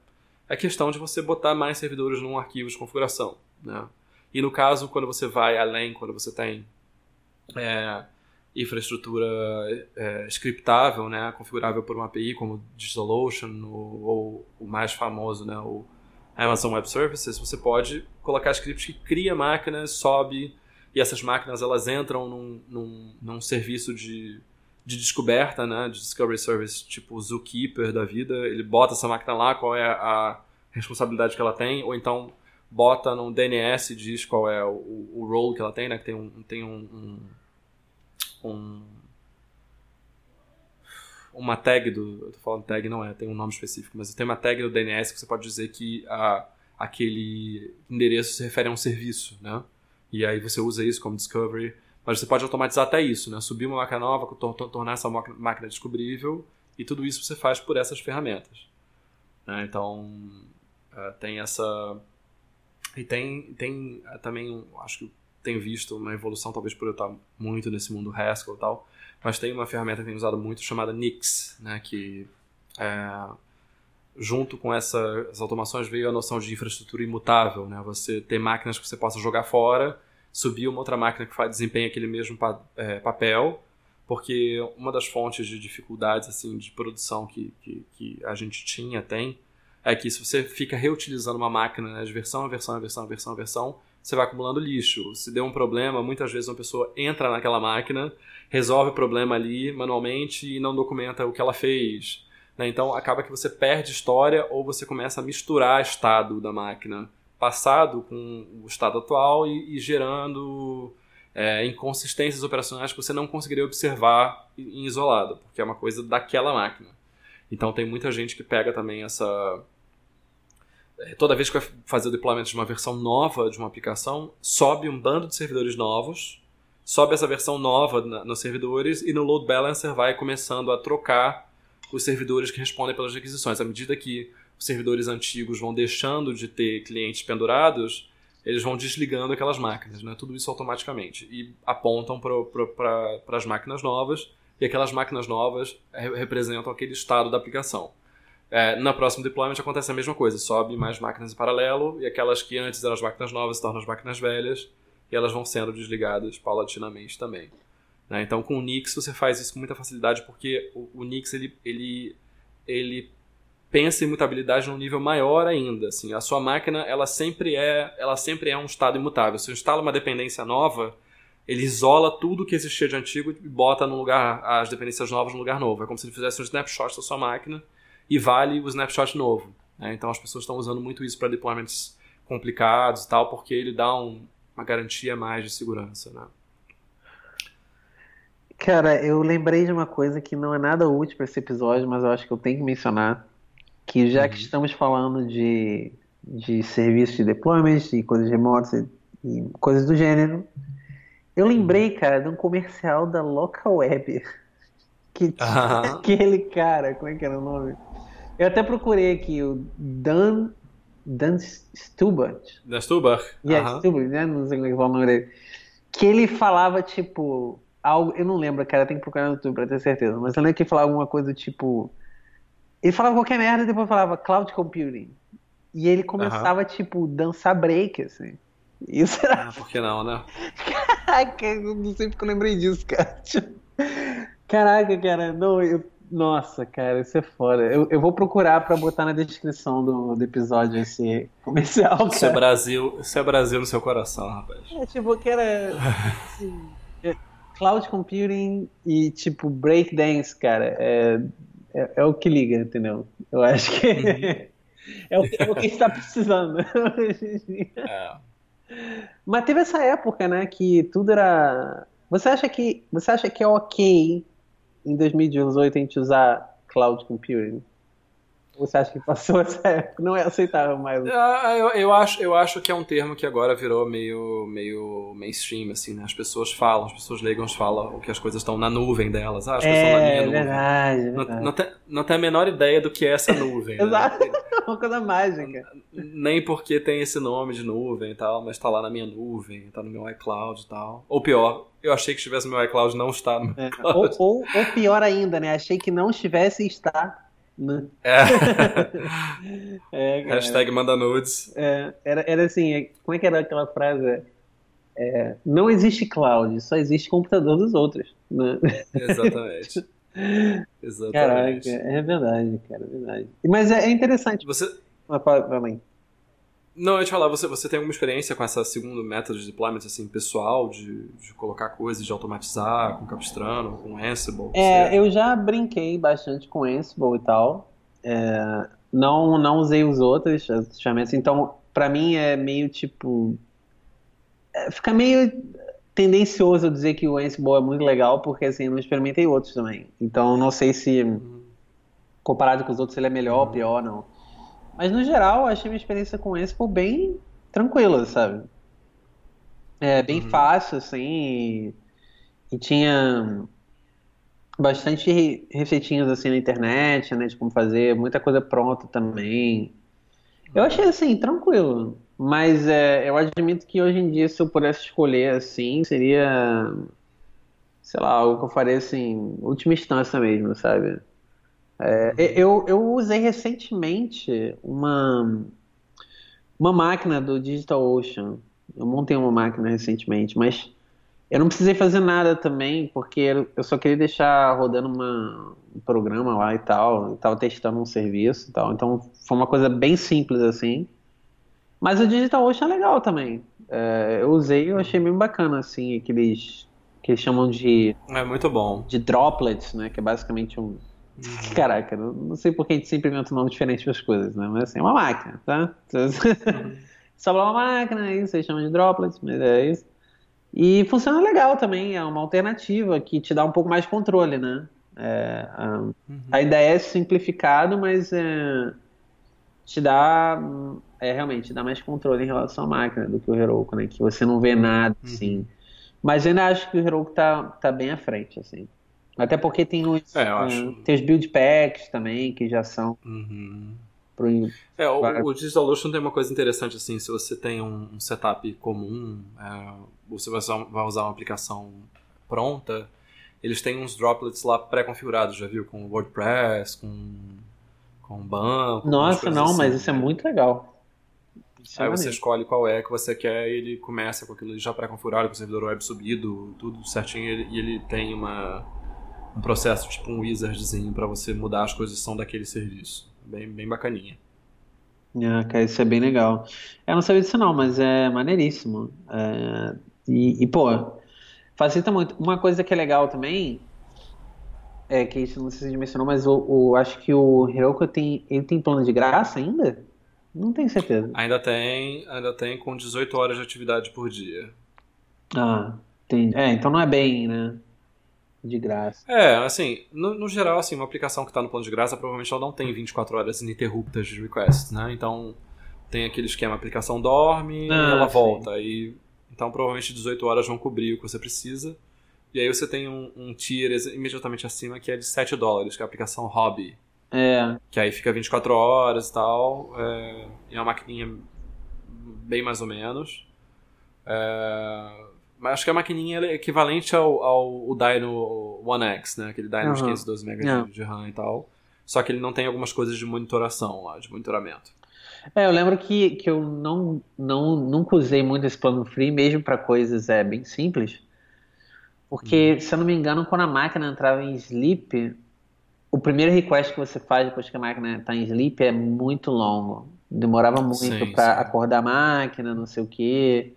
é questão de você botar mais servidores num arquivo de configuração. Né? E no caso, quando você vai além, quando você tem é, infraestrutura é, scriptável, né, configurável por uma API como DigitalOcean ou, ou o mais famoso, né, o Amazon Web Services, você pode colocar scripts que cria máquinas, sobe e essas máquinas elas entram num, num, num serviço de, de descoberta, né, de discovery service tipo Zookeeper da vida, ele bota essa máquina lá, qual é a responsabilidade que ela tem, ou então bota no DNS e diz qual é o, o role que ela tem, né, que tem um, tem um, um um uma tag do. Eu tô falando tag, não é, tem um nome específico, mas tem uma tag do DNS que você pode dizer que a, aquele endereço se refere a um serviço, né? E aí você usa isso como discovery. Mas você pode automatizar até isso, né? Subir uma máquina nova, tornar essa máquina descobrível, e tudo isso você faz por essas ferramentas. Né? Então, uh, tem essa. E tem, tem uh, também, acho que tenho visto uma evolução, talvez por eu estar muito nesse mundo Haskell e tal, mas tem uma ferramenta que tem usado muito chamada Nix, né, que é, junto com essas automações veio a noção de infraestrutura imutável, né, você ter máquinas que você possa jogar fora, subir uma outra máquina que faz, desempenha aquele mesmo pa, é, papel, porque uma das fontes de dificuldades assim de produção que, que, que, a gente tinha, tem, é que se você fica reutilizando uma máquina né, de versão a versão a versão a versão a versão, você vai acumulando lixo. Se deu um problema, muitas vezes uma pessoa entra naquela máquina, resolve o problema ali manualmente e não documenta o que ela fez. Né? Então acaba que você perde história ou você começa a misturar estado da máquina passado com o estado atual e, e gerando é, inconsistências operacionais que você não conseguiria observar em isolado, porque é uma coisa daquela máquina. Então tem muita gente que pega também essa é, toda vez que vai fazer o deployment de uma versão nova de uma aplicação, sobe um bando de servidores novos, sobe essa versão nova na, nos servidores e no load balancer vai começando a trocar os servidores que respondem pelas requisições. À medida que os servidores antigos vão deixando de ter clientes pendurados, eles vão desligando aquelas máquinas, né? tudo isso automaticamente, e apontam para as máquinas novas, e aquelas máquinas novas representam aquele estado da aplicação. É, na próxima deployment acontece a mesma coisa, sobe mais máquinas em paralelo, e aquelas que antes eram as máquinas novas se tornam as máquinas velhas, elas vão sendo desligadas paulatinamente também. Né? Então com o Nix você faz isso com muita facilidade, porque o, o Nix ele, ele, ele pensa em mutabilidade num nível maior ainda. Assim, a sua máquina ela sempre é ela sempre é um estado imutável. Se eu instalo uma dependência nova, ele isola tudo que existia de antigo e bota no lugar as dependências novas no lugar novo. É como se ele fizesse um snapshot da sua máquina e vale o snapshot novo. Né? Então as pessoas estão usando muito isso para deployments complicados e tal, porque ele dá um, uma garantia mais de segurança. Né? Cara, eu lembrei de uma coisa que não é nada útil para esse episódio, mas eu acho que eu tenho que mencionar que já uhum. que estamos falando de, de serviços de deployment, de coisas remotas e, e coisas do gênero, eu lembrei, uhum. cara, de um comercial da Local Web. Que uhum. aquele cara, como é que era o nome? Eu até procurei aqui, o Dan, Dan Stubart. Dan Stubart? Yeah, Stubart, né? Não sei como é que fala o nome dele. Que ele falava, tipo, algo, eu não lembro, cara, tem que procurar no YouTube pra ter certeza, mas eu lembro que ele falava alguma coisa tipo ele falava qualquer merda e depois falava cloud computing. E ele começava, uhum. tipo, dançar break, assim. Isso era. Ah, por que não, né? Caraca, eu não sei porque eu lembrei disso, cara. Caraca, cara, não, eu... Nossa, cara, isso é foda. Eu, eu vou procurar pra botar na descrição do, do episódio esse comercial. Cara. Isso é Brasil, isso é Brasil no seu coração, rapaz. É, tipo, que era. Assim, é, cloud computing e, tipo, breakdance, cara. É, é, é, o que liga, entendeu? Eu acho que uhum. é, o, é, o, que está precisando é. Mas teve essa época, né, que tudo era. Você acha que você acha que é ok em 2018 a gente usar cloud computing? Você acha que passou essa época? Não é aceitável mais? Ah, eu, eu, acho, eu acho que é um termo que agora virou meio, meio mainstream, assim, né? As pessoas falam, as pessoas leigam falam que as coisas estão na nuvem delas. Ah, as é, estão na minha nuvem. Verdade, verdade. Não, não, tem, não tem a menor ideia do que é essa nuvem. Né? Exato, né? uma coisa mágica. Nem porque tem esse nome de nuvem e tal, mas tá lá na minha nuvem, tá no meu iCloud e tal. Ou pior, eu achei que estivesse no meu iCloud não está no meu é. Ou, ou, ou pior ainda, né? Achei que não estivesse e está né? É. é Hashtag manda nudes. É, era, era assim, é, como é que era aquela frase? É, não existe cloud, só existe computador dos outros. Né? Exatamente. Exatamente. Caraca, é verdade, cara, é verdade. Mas é, é interessante. Você. Ah, vai, não, eu ia te falar, você, você tem alguma experiência com essa segundo método de deployment, assim, pessoal, de, de colocar coisas, de automatizar com Capistrano, com Ansible? É, você... eu já brinquei bastante com Ansible e tal. É, não, não usei os outros ferramentas, então, para mim é meio tipo... É, fica meio tendencioso dizer que o Ansible é muito legal, porque assim, eu não experimentei outros também. Então, não sei se, uhum. comparado com os outros, ele é melhor ou uhum. pior, não. Mas no geral, achei minha experiência com Expo bem tranquila, sabe? É bem uhum. fácil, assim. E, e, tinha bastante receitinhas assim na internet, né? De como fazer, muita coisa pronta também. Eu achei assim, tranquilo. Mas é, eu admito que hoje em dia, se eu pudesse escolher assim, seria. Sei lá, algo que eu faria assim, última instância mesmo, sabe? É, eu, eu usei recentemente uma, uma máquina do DigitalOcean. Eu montei uma máquina recentemente, mas eu não precisei fazer nada também, porque eu só queria deixar rodando uma, um programa lá e tal. Estava testando um serviço e tal. Então foi uma coisa bem simples assim. Mas o DigitalOcean é legal também. É, eu usei e eu achei bem bacana, assim, aqueles que eles chamam de. É muito bom. De droplets, né? Que é basicamente um Uhum. Caraca, não sei por que a gente sempre inventa um nome diferente para as coisas, né? Mas assim, é uma máquina, tá? Uhum. Sobra uma máquina, aí você chama de droplets, mas é isso. E funciona legal também, é uma alternativa que te dá um pouco mais de controle, né? É, a, uhum. a, ideia é simplificado, mas é, te dá é realmente dá mais controle em relação à máquina do que o Heroku, né? Que você não vê nada uhum. assim. Mas eu ainda acho que o Heroku tá, tá bem à frente, assim. Até porque tem os, é, acho... tem os build packs também, que já são. Uhum. Pro... É, o, o DigitalOcean tem uma coisa interessante assim, se você tem um, um setup comum, é, você vai usar, vai usar uma aplicação pronta, eles têm uns droplets lá pré-configurados, já viu? Com WordPress, com, com banco. Nossa, não, assim, mas isso é muito legal. Isso é Aí é você escolhe qual é que você quer e ele começa com aquilo já pré-configurado, com o servidor web subido, tudo certinho, e ele, e ele tem uma, um processo, tipo um wizardzinho, para você mudar as coisas que são daquele serviço. Bem, bem bacaninha. Ah, cara, isso é bem legal. Eu não sabia disso não, mas é maneiríssimo. É... E, e, pô, Facilita muito. Uma coisa que é legal também é que isso não sei se mencionou, mas o, o, acho que o Heroku tem, ele tem plano de graça ainda? Não tenho certeza. Ainda tem, ainda tem com 18 horas de atividade por dia. Ah, entendi. É, então não é bem, né? De graça. É, assim, no, no geral, assim, uma aplicação que está no plano de graça provavelmente ela não tem 24 horas ininterruptas de requests, né? Então tem aquele esquema, a aplicação dorme, ah, ela sim. volta e então, provavelmente 18 horas vão cobrir o que você precisa. E aí você tem um, um tier imediatamente acima que é de 7 dólares, que é a aplicação Hobby. É. Que aí fica 24 horas e tal. É, e é uma maquininha bem mais ou menos. É, mas acho que a maquininha é equivalente ao, ao, ao Dyno One X, né? Aquele Dyno uhum. de 512 MB de RAM e tal. Só que ele não tem algumas coisas de monitoração lá, de monitoramento. É, eu lembro que, que eu não, não nunca usei muito esse plano free, mesmo para coisas é, bem simples. Porque, hum. se eu não me engano, quando a máquina entrava em sleep, o primeiro request que você faz depois que a máquina está em sleep é muito longo. Demorava muito para acordar a máquina, não sei o quê.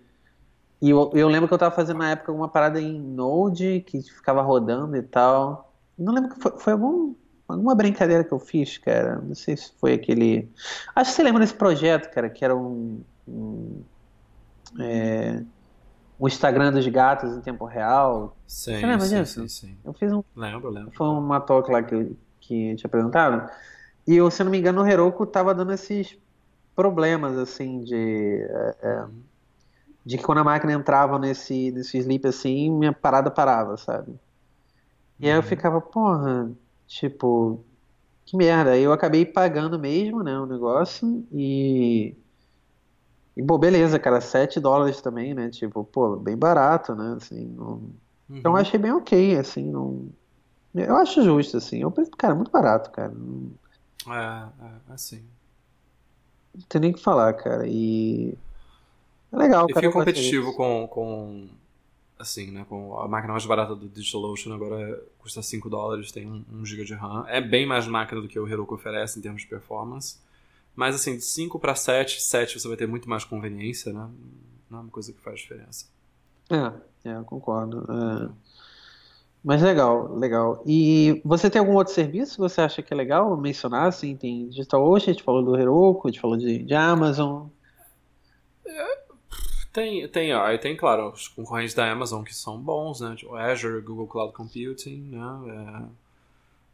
E eu, eu lembro que eu estava fazendo na época uma parada em Node que ficava rodando e tal. Não lembro que foi, foi algum alguma brincadeira que eu fiz, cara. Não sei se foi aquele. Acho que você lembra desse projeto, cara, que era um. um é, o Instagram dos gatos em tempo real. Sim, você lembra sim, disso? Sim, sim. Eu fiz um. Lembro, lembro. Foi uma talk lá que, que te apresentaram. E eu, se não me engano, o Heroku tava dando esses problemas, assim, de. É, é, de que quando a máquina entrava nesse, nesse sleep assim, minha parada parava, sabe? E aí eu uhum. ficava, porra, Tipo, que merda. Aí eu acabei pagando mesmo, né, o negócio e. E, pô, beleza, cara, 7 dólares também, né? Tipo, pô, bem barato, né? Assim, não... uhum. Então eu achei bem ok, assim, não. Eu acho justo, assim. Eu penso, cara, muito barato, cara. É, é, assim. Não tem nem o que falar, cara. E. É legal, e cara. E fica competitivo com, com assim, né? Com a máquina mais barata do DigitalOcean agora custa 5 dólares, tem 1 GB de RAM. É bem mais máquina do que o Heroku oferece em termos de performance. Mas assim, de 5 para 7, 7 você vai ter muito mais conveniência, né? Não é uma coisa que faz diferença. É, é eu concordo. É. Mas legal, legal. E você tem algum outro serviço que você acha que é legal mencionar? Assim, tem DigitalOcean, a gente falou do Heroku, a gente falou de, de Amazon. É, tem, tem, aí tem, claro, os concorrentes da Amazon que são bons, né? Tipo Azure, Google Cloud Computing, né? É,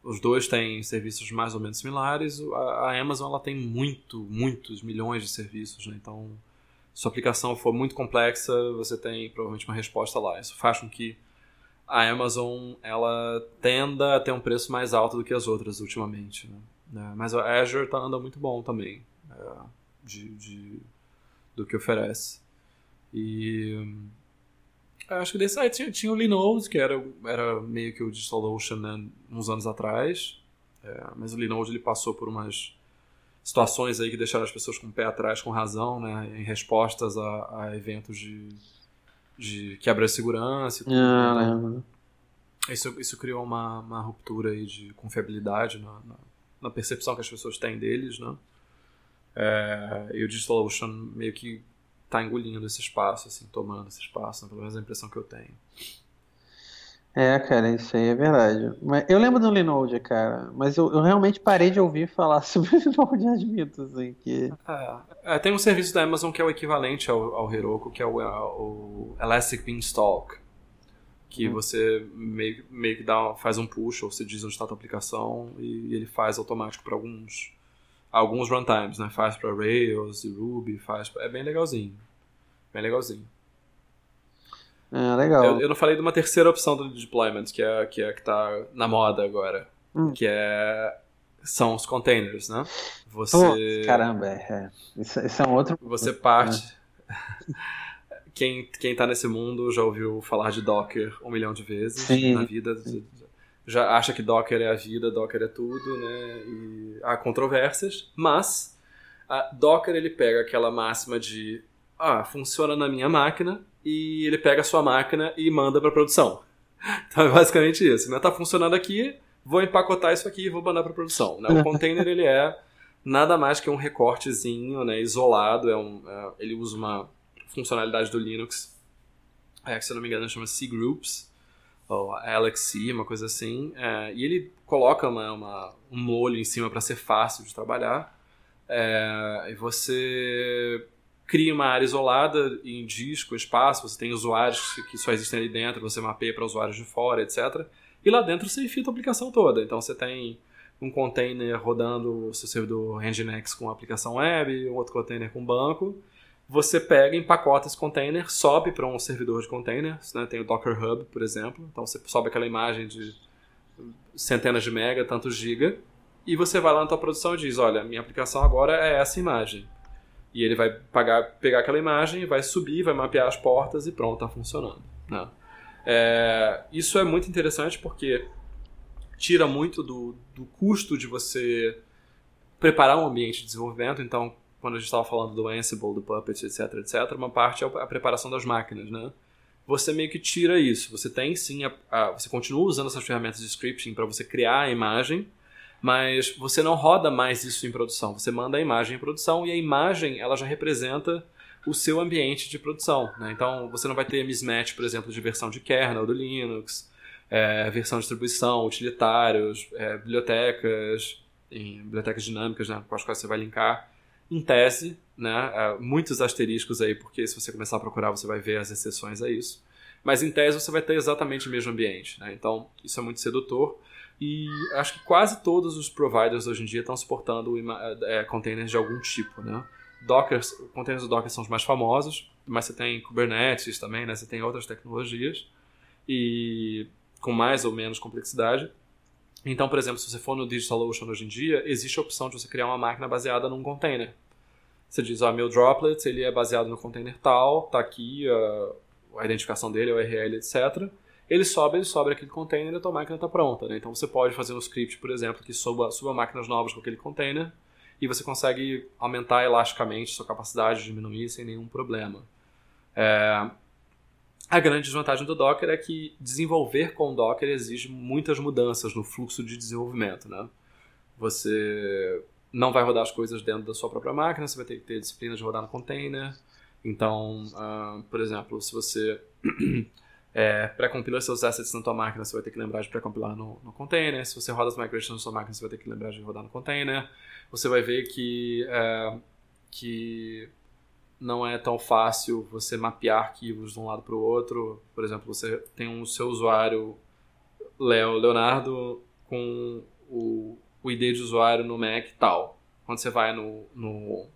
os dois têm serviços mais ou menos similares. A, a, Amazon ela tem muito, muitos milhões de serviços, né? Então, se sua aplicação for muito complexa, você tem provavelmente uma resposta lá. Isso faz com que a Amazon ela tenda a ter um preço mais alto do que as outras ultimamente. Né? É, mas a Azure tá, anda muito bom também é, de, de, do que oferece. E acho que desse aí tinha, tinha o Linode, que era, era meio que o DigitalOcean né, uns anos atrás. É, mas o Linode ele passou por umas situações aí que deixaram as pessoas com o pé atrás com razão, né, em respostas a, a eventos de, de quebra de segurança e tudo. Ah, então, isso, isso criou uma, uma ruptura aí de confiabilidade na, na, na percepção que as pessoas têm deles, né? É, e o DigitalOcean meio que tá engolindo esse espaço, assim, tomando esse espaço, né? pelo menos a impressão que eu tenho. É, cara, isso aí é verdade. Mas eu lembro do Linode, cara, mas eu, eu realmente parei de ouvir falar sobre o Linode, admito, assim, que... É, é, tem um serviço da Amazon que é o equivalente ao, ao Heroku, que é o, o Elastic Beanstalk, que hum. você meio, meio que dá, faz um push, ou você diz onde está a tua aplicação, e, e ele faz automático para alguns alguns runtimes, né? Faz para Rails e Ruby, faz pra... é bem legalzinho, bem legalzinho. É, legal. Eu, eu, não falei de uma terceira opção do deployment, que é que é que tá na moda agora, hum. que é são os containers, né? Você caramba, é. Isso, isso, é um outro Você parte quem quem tá nesse mundo já ouviu falar de Docker um milhão de vezes Sim. na vida, já acha que Docker é a vida, Docker é tudo, né? E há controvérsias, mas a Docker ele pega aquela máxima de ah, funciona na minha máquina e ele pega a sua máquina e manda para produção. Então é basicamente isso. Não né? tá funcionando aqui, vou empacotar isso aqui e vou mandar para produção. Né? O container ele é nada mais que um recortezinho, né, isolado. É um, é, ele usa uma funcionalidade do Linux, é, que se eu não me engano chama C Groups ou Alexi, uma coisa assim. É, e ele coloca uma, uma, um molho em cima para ser fácil de trabalhar. É, e você cria uma área isolada em disco, espaço, você tem usuários que só existem ali dentro, você mapeia para usuários de fora, etc. E lá dentro você enfita a aplicação toda. Então você tem um container rodando o seu servidor Nginx com aplicação web, um outro container com banco, você pega, empacota esse container, sobe para um servidor de containers, né? tem o Docker Hub, por exemplo, então você sobe aquela imagem de centenas de mega, tantos giga, e você vai lá na tua produção e diz, olha, minha aplicação agora é essa imagem. E ele vai pagar, pegar aquela imagem, vai subir, vai mapear as portas e pronto, está funcionando. Né? É, isso é muito interessante porque tira muito do, do custo de você preparar um ambiente de desenvolvimento, então quando a gente estava falando do Ansible, do Puppet, etc, etc, uma parte é a preparação das máquinas, né? Você meio que tira isso. Você tem sim, a, a, você continua usando essas ferramentas de scripting para você criar a imagem, mas você não roda mais isso em produção. Você manda a imagem em produção e a imagem ela já representa o seu ambiente de produção. Né? Então você não vai ter mismatch, por exemplo, de versão de kernel do Linux, é, versão de distribuição, utilitários, é, bibliotecas, bibliotecas dinâmicas né, com as quais você vai linkar em tese, né, muitos asteriscos aí, porque se você começar a procurar você vai ver as exceções a isso. Mas em tese você vai ter exatamente o mesmo ambiente. Né? Então isso é muito sedutor. E acho que quase todos os providers hoje em dia estão suportando é, containers de algum tipo. Né? Docker, containers do Docker são os mais famosos, mas você tem Kubernetes também, né? você tem outras tecnologias e com mais ou menos complexidade. Então, por exemplo, se você for no DigitalOcean hoje em dia, existe a opção de você criar uma máquina baseada num container. Você diz, ah, meu droplet ele é baseado no container tal, tá aqui a, a identificação dele, a URL, etc. Ele sobe, ele sobe aquele container e a tua máquina está pronta. Né? Então você pode fazer um script, por exemplo, que suba, suba máquinas novas com aquele container e você consegue aumentar elasticamente sua capacidade, diminuir sem nenhum problema. É, a grande desvantagem do Docker é que desenvolver com Docker exige muitas mudanças no fluxo de desenvolvimento, né? Você não vai rodar as coisas dentro da sua própria máquina, você vai ter que ter disciplina de rodar no container. Então, uh, por exemplo, se você é, pré-compila seus assets na sua máquina, você vai ter que lembrar de pré-compilar no, no, container. Se você roda as migrations na sua máquina, você vai ter que lembrar de rodar no container. Você vai ver que, é, que não é tão fácil você mapear arquivos de um lado para o outro. Por exemplo, você tem um seu usuário Leo, Leonardo com o, o ID de usuário no Mac tal. Quando você vai no, no,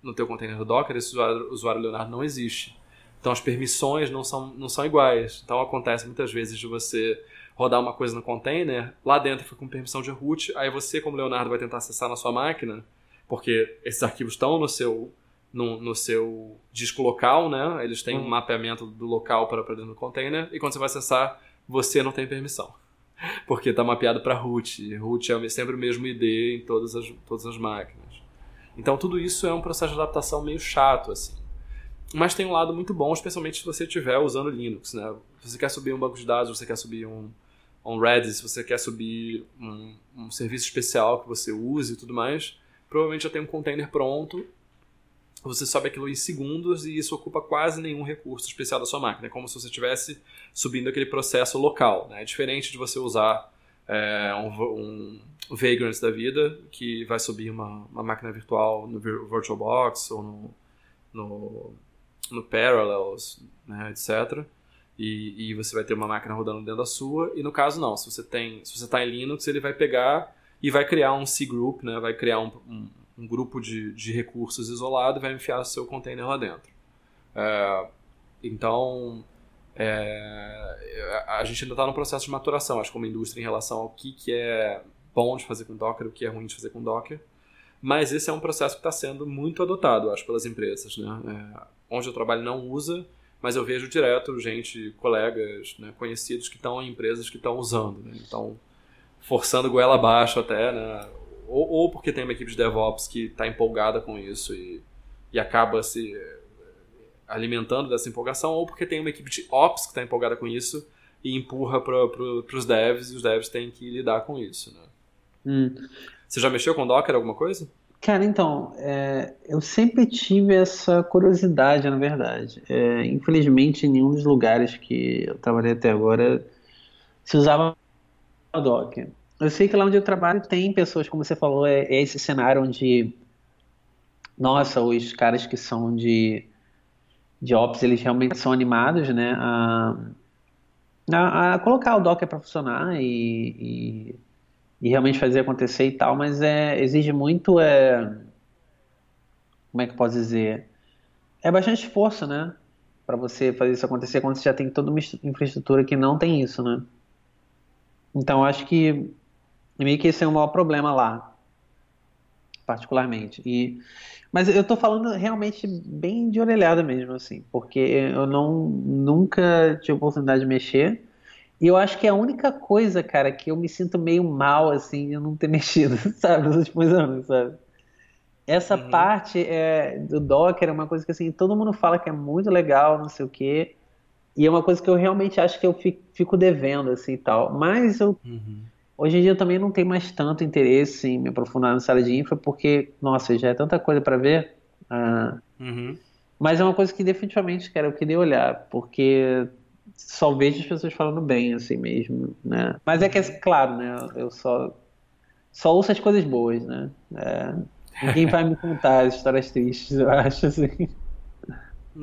no teu container do Docker, esse usuário, usuário Leonardo não existe. Então as permissões não são, não são iguais. Então acontece muitas vezes de você rodar uma coisa no container, lá dentro foi com permissão de root, aí você, como Leonardo, vai tentar acessar na sua máquina, porque esses arquivos estão no seu no, no seu disco local, né? Eles têm um mapeamento do local para dentro do container e quando você vai acessar, você não tem permissão. Porque está mapeado para root. Root é sempre o mesmo ID em todas as, todas as máquinas. Então tudo isso é um processo de adaptação meio chato, assim. Mas tem um lado muito bom, especialmente se você estiver usando Linux, né? Se você quer subir um banco de dados, você quer subir um, um Redis, se você quer subir um, um serviço especial que você use e tudo mais, provavelmente já tem um container pronto você sobe aquilo em segundos e isso ocupa quase nenhum recurso especial da sua máquina. É como se você estivesse subindo aquele processo local. Né? É diferente de você usar é, um, um Vagrant da vida, que vai subir uma, uma máquina virtual no VirtualBox ou no, no, no Parallels, né, etc. E, e, você vai ter uma máquina rodando dentro da sua. E no caso, não. Se você tem, se você está em Linux, ele vai pegar e vai criar um C-Group, né, vai criar um, um um grupo de, de recursos isolado e vai enfiar seu container lá dentro. É, então, é, a gente ainda está no processo de maturação, acho, como indústria, em relação ao que, que é bom de fazer com Docker, o que é ruim de fazer com Docker. Mas esse é um processo que está sendo muito adotado, acho, pelas empresas. Né? É, onde eu trabalho não usa, mas eu vejo direto gente, colegas, né, conhecidos que estão em empresas que estão usando. Né? Então, forçando goela abaixo até, né? Ou, ou porque tem uma equipe de DevOps que está empolgada com isso e, e acaba se eh, alimentando dessa empolgação, ou porque tem uma equipe de Ops que está empolgada com isso e empurra para pro, os devs e os devs têm que lidar com isso. Né? Hum. Você já mexeu com Docker alguma coisa? Cara, então, é, eu sempre tive essa curiosidade, na verdade. É, infelizmente, em nenhum dos lugares que eu trabalhei até agora se usava Docker. Eu sei que lá onde eu trabalho tem pessoas, como você falou, é, é esse cenário onde, nossa, os caras que são de, de Ops, eles realmente são animados, né, a, a, a colocar o Docker para funcionar e, e, e, realmente fazer acontecer e tal, mas é, exige muito, é, como é que eu posso dizer, é bastante esforço, né, para você fazer isso acontecer quando você já tem toda uma infraestrutura que não tem isso, né. Então, acho que meio que esse é o maior problema lá, particularmente. E, mas eu tô falando realmente bem de orelhada mesmo, assim, porque eu não nunca tive oportunidade de mexer. E eu acho que é a única coisa, cara, que eu me sinto meio mal, assim, eu não ter mexido, sabe, nos últimos anos, sabe? Essa uhum. parte é, do Docker é uma coisa que, assim, todo mundo fala que é muito legal, não sei o quê. E é uma coisa que eu realmente acho que eu fico devendo, assim, e tal. Mas eu... Uhum Hoje em dia eu também não tenho mais tanto interesse em me aprofundar na sala de infra, porque, nossa, já é tanta coisa para ver. Ah, uhum. Mas é uma coisa que definitivamente, cara, eu queria olhar, porque só vejo as pessoas falando bem, assim mesmo, né? Mas é que, é claro, né, eu só, só ouço as coisas boas, né? É, ninguém vai me contar as histórias tristes, eu acho, assim.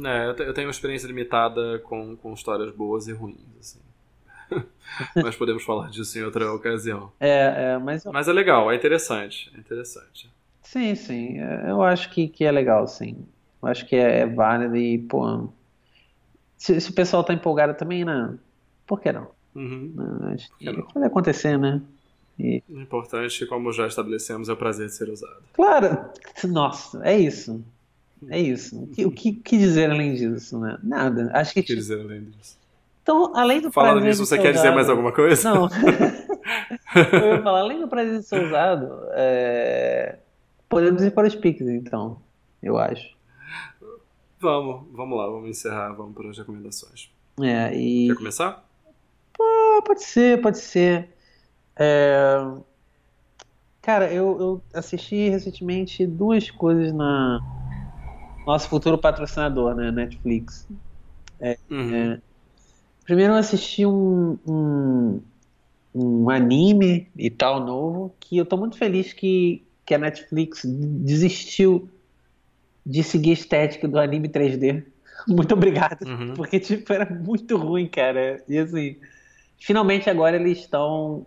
É, eu tenho uma experiência limitada com, com histórias boas e ruins, assim. mas podemos falar disso em outra ocasião. É, é mas... mas é legal, é interessante. É interessante. Sim, sim. É, eu acho que, que é legal, sim. Eu acho que é, é válido e, pô. Se, se o pessoal tá empolgado também, né? Por que não? Uhum. Não, acho que pode acontecer, né? E... O importante, como já estabelecemos, é o prazer de ser usado. Claro! Nossa, é isso. É isso. O que, o que, que dizer além disso, né? Nada. Acho que. O que tipo dizer além disso? Então, além do Falando nisso, você quer dizer mais alguma coisa? Não. eu ia falar, além do prazer de ser usado, é... podemos ir para os piques, então, eu acho. Vamos, vamos lá, vamos encerrar, vamos para as recomendações. É, e... Quer começar? pode ser, pode ser. É... Cara, eu, eu assisti recentemente duas coisas na nosso futuro patrocinador, né, Netflix. É, uhum. é, Primeiro eu assisti um, um, um, anime e tal novo, que eu tô muito feliz que, que a Netflix desistiu de seguir a estética do anime 3D. Muito obrigado, uhum. porque tipo, era muito ruim, cara. E assim, finalmente agora eles estão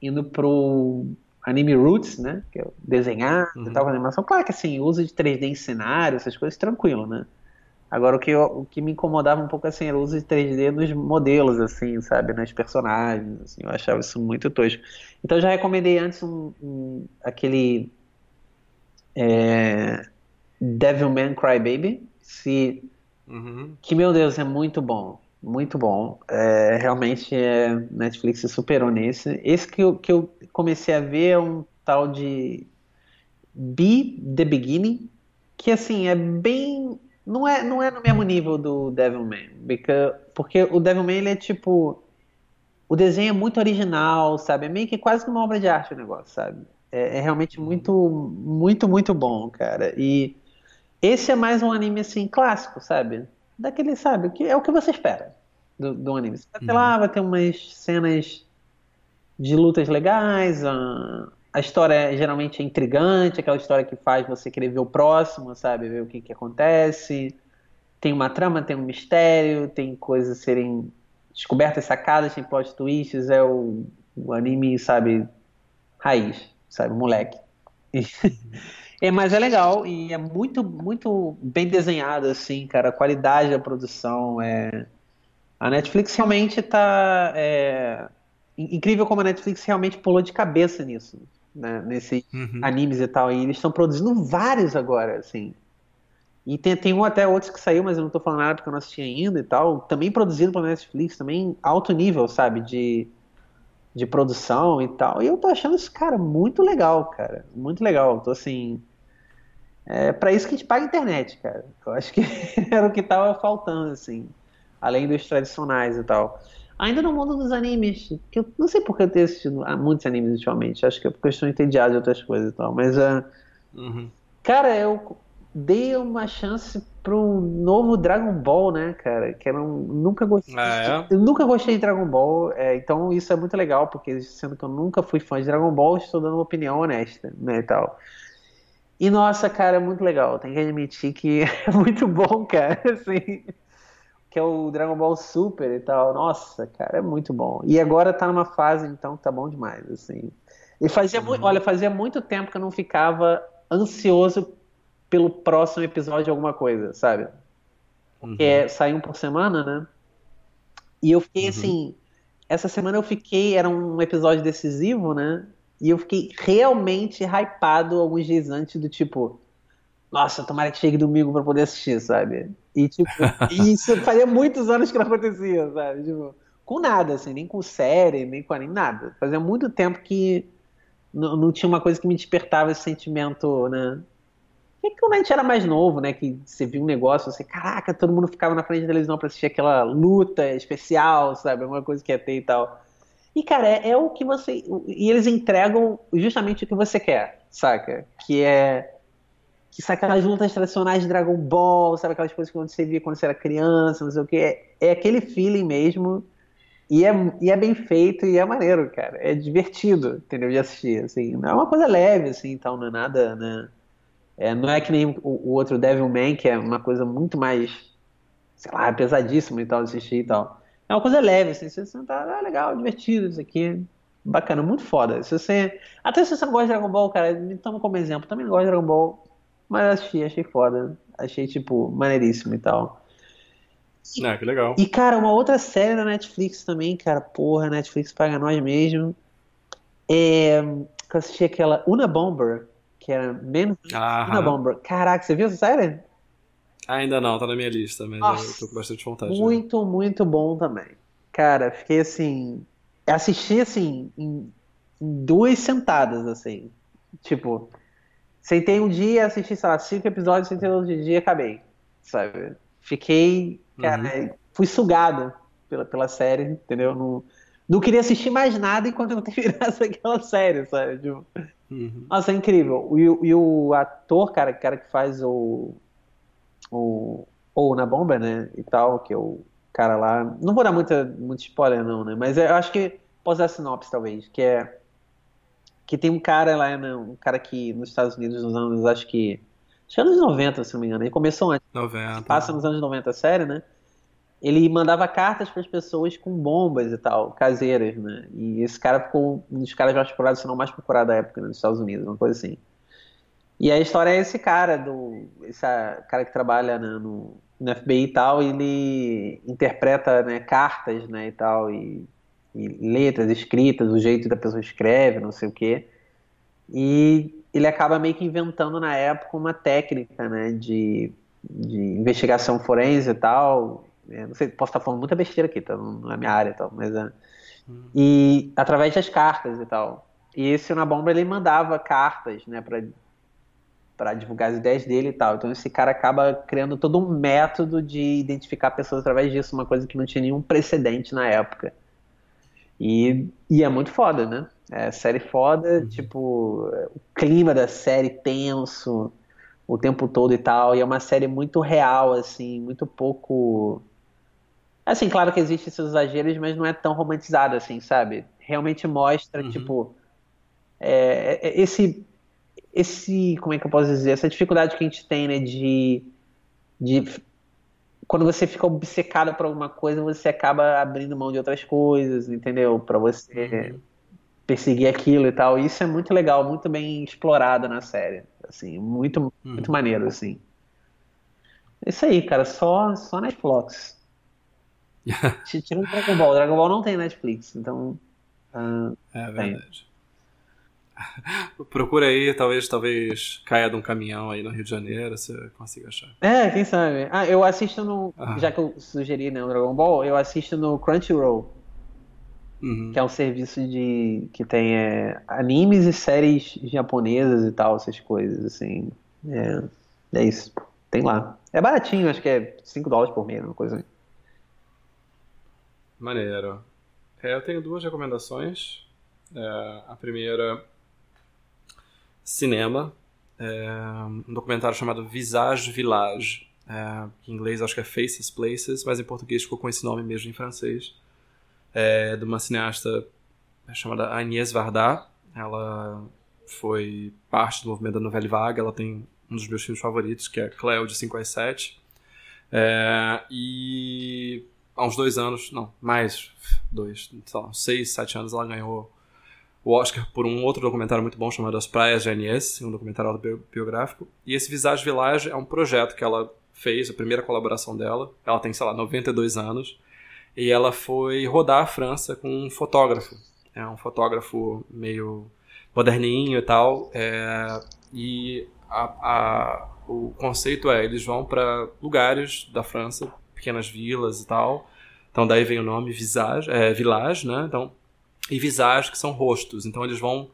indo pro anime roots, né? Que é desenhar uhum. e tal com animação. Claro que assim, uso de 3D em cenário, essas coisas, tranquilo, né? Agora, o que, eu, o que me incomodava um pouco assim, era o uso de 3D nos modelos, assim, sabe? Nos personagens, assim, eu achava isso muito tosco. Então, eu já recomendei antes um, um aquele é, Devilman Crybaby, se, uhum. que, meu Deus, é muito bom. Muito bom. É, realmente, é, Netflix se superou nesse. Esse que eu, que eu comecei a ver é um tal de Be The Beginning, que, assim, é bem não é, não é no mesmo nível do Devilman, because, porque o Devilman ele é tipo o desenho é muito original, sabe? É meio que quase uma obra de arte o negócio, sabe? É, é, realmente muito, muito, muito bom, cara. E esse é mais um anime assim clássico, sabe? Daquele, sabe? Que é o que você espera do, do anime. Você vai ter lá, uhum. vai ter umas cenas de lutas legais, uh, a história geralmente é intrigante, aquela história que faz você querer ver o próximo, sabe? Ver o que, que acontece. Tem uma trama, tem um mistério, tem coisas serem descobertas, sacadas, tem plot twists. É o, o anime, sabe? Raiz, sabe? Moleque. É, mas é legal e é muito, muito bem desenhado, assim, cara. A qualidade da produção é. A Netflix realmente tá. É... Incrível como a Netflix realmente pulou de cabeça nisso, né? Nesses uhum. animes e tal. E eles estão produzindo vários agora, assim. E tem, tem um até outros que saiu, mas eu não tô falando nada porque eu não assisti ainda e tal. Também produzido pela Netflix, também alto nível, sabe? De de produção e tal. E eu tô achando esse cara muito legal, cara. Muito legal. Tô assim. É para isso que a gente paga a internet, cara. Eu acho que era o que tava faltando, assim. Além dos tradicionais e tal. Ainda no mundo dos animes, que eu não sei porque eu tenho assistido muitos animes ultimamente. Acho que é porque eu estou entediado de outras coisas e tal. Mas, uh, uhum. cara, eu dei uma chance pro novo Dragon Ball, né, cara? Que era um, nunca gostei. Ah, é? Eu nunca gostei de Dragon Ball, é, então isso é muito legal, porque sendo que eu nunca fui fã de Dragon Ball, estou dando uma opinião honesta, né, e tal. E nossa, cara, é muito legal. Tem que admitir que é muito bom, cara, assim. Que é o Dragon Ball Super e tal. Nossa, cara, é muito bom. E agora tá numa fase, então, que tá bom demais, assim. E fazia uhum. muito, olha, fazia muito tempo que eu não ficava ansioso pelo próximo episódio de alguma coisa, sabe? Porque uhum. é, sai um por semana, né? E eu fiquei uhum. assim. Essa semana eu fiquei. Era um episódio decisivo, né? E eu fiquei realmente hypado alguns dias antes, do tipo. Nossa, tomara que chegue domingo pra poder assistir, sabe? E, tipo, isso fazia muitos anos que não acontecia, sabe? Tipo, com nada, assim, nem com série, nem com nem nada. Fazia muito tempo que não, tinha uma coisa que me despertava esse sentimento, né? que quando a gente era mais novo, né? Que você viu um negócio, você, caraca, todo mundo ficava na frente da televisão pra assistir aquela luta especial, sabe? Alguma coisa que ia ter e tal. E, cara, é, é, o que você. E eles entregam justamente o que você quer, saca? Que é. Que sabe aquelas lutas tradicionais de Dragon Ball, sabe aquelas coisas que você via quando você era criança, não sei o que. É, é aquele feeling mesmo. E é, e é bem feito e é maneiro, cara. É divertido, entendeu? De assistir, assim. Não é uma coisa leve, assim, então, não é nada, né? É, não é que nem o, o, outro Devilman, que é uma coisa muito mais, sei lá, pesadíssima e tal, assistir e tal. É uma coisa leve, assim, você tá, ah, legal, divertido isso aqui, bacana, muito foda. Se você, até se você não gosta de Dragon Ball, cara, me toma como exemplo, também não gosto de Dragon Ball, mas achei, achei foda, achei, tipo, maneiríssimo e tal. E, ah, que legal. E, cara, uma outra série da Netflix também, cara, porra, Netflix paga nós mesmo, é, que eu assisti aquela Una Bomber, que era menos na Bomber. Caraca, você viu essa série? Ainda não, tá na minha lista, mas Nossa, eu tô com bastante vontade. Muito, né? muito bom também. Cara, fiquei assim. Assisti assim, em, em duas sentadas, assim. Tipo, sentei um dia, assisti, sei lá, cinco episódios, sentei outro dia e acabei. Sabe? Fiquei. Cara, uhum. fui sugado pela, pela série, entendeu? Não, não queria assistir mais nada enquanto eu não terminasse aquela série, sabe? Tipo, Uhum. Nossa, é incrível. E, e, o ator, cara, cara que faz o. O. Ou na bomba, né? E tal, que é o cara lá. Não vou dar muita, muito spoiler, não, né? Mas eu acho que posso dar sinopse, talvez. Que é. Que tem um cara lá, né? Um cara que nos Estados Unidos, nos anos, acho que. Acho que anos 90, se não me engano. Ele começou antes. 90. Passa nos anos 90 a série, né? ele mandava cartas para as pessoas com bombas e tal, caseiras, né? E esse cara ficou um dos caras mais procurados, se não mais procurado da época, né, nos Estados Unidos, uma coisa assim. E a história é esse cara, do, esse cara que trabalha né, no, no, FBI e tal, ele interpreta né, cartas né, e tal, e, letras escritas, o jeito da pessoa escreve, não sei o quê. E ele acaba meio que inventando na época uma técnica né, de, de investigação forense e tal, é, não sei, posso estar falando muita besteira aqui, tá? não é minha área e tal, mas é. Hum. E através das cartas e tal. E esse na bomba ele mandava cartas, né, para para divulgar as ideias dele e tal. Então esse cara acaba criando todo um método de identificar pessoas através disso, uma coisa que não tinha nenhum precedente na época. E, e é muito foda, né? É série foda, uhum. tipo, o clima da série tenso o tempo todo e tal. E é uma série muito real, assim, muito pouco Assim, claro que existem esses exageros, mas não é tão romantizado assim, sabe? Realmente mostra, uhum. tipo, é, é, é, esse, esse, como é que eu posso dizer, essa dificuldade que a gente tem, né, de, de quando você fica obcecado por alguma coisa, você acaba abrindo mão de outras coisas, entendeu? Para você uhum. perseguir aquilo e tal. E isso é muito legal, muito bem explorado na série. Assim, muito, hum. muito maneiro, assim. É isso aí, cara, só, só Netflix. Tirando Dragon Ball. Dragon Ball não tem Netflix, então. Uh, é verdade. Procura aí, talvez, talvez caia de um caminhão aí no Rio de Janeiro, você consiga achar. É, quem sabe. Ah, eu assisto no. Ah. Já que eu sugeri né, o Dragon Ball, eu assisto no Crunchyroll. Uhum. Que é um serviço de. que tem é, animes e séries japonesas e tal, essas coisas, assim. É, é isso. Tem lá. É baratinho, acho que é 5 dólares por mês, uma coisa assim. Maneiro. É, eu tenho duas recomendações. É, a primeira, cinema. É, um documentário chamado Visage Village. É, em inglês acho que é Faces Places, mas em português ficou com esse nome mesmo em francês. É de uma cineasta chamada Agnès Varda. Ela foi parte do movimento da Novela Vague. Ela tem um dos meus filmes favoritos, que é Cleo de 5 às 7. É, e há uns dois anos, não, mais dois, sei lá, seis, sete anos, ela ganhou o Oscar por um outro documentário muito bom chamado As Praias de Agnes, um documentário autobiográfico. E esse Visage Village é um projeto que ela fez, a primeira colaboração dela. Ela tem, sei lá, 92 anos. E ela foi rodar a França com um fotógrafo. É um fotógrafo meio moderninho e tal. É, e a, a, o conceito é, eles vão para lugares da França, pequenas vilas e tal. Então daí vem o nome Visage, é, Village, né? Então, e Visage, que são rostos. Então eles vão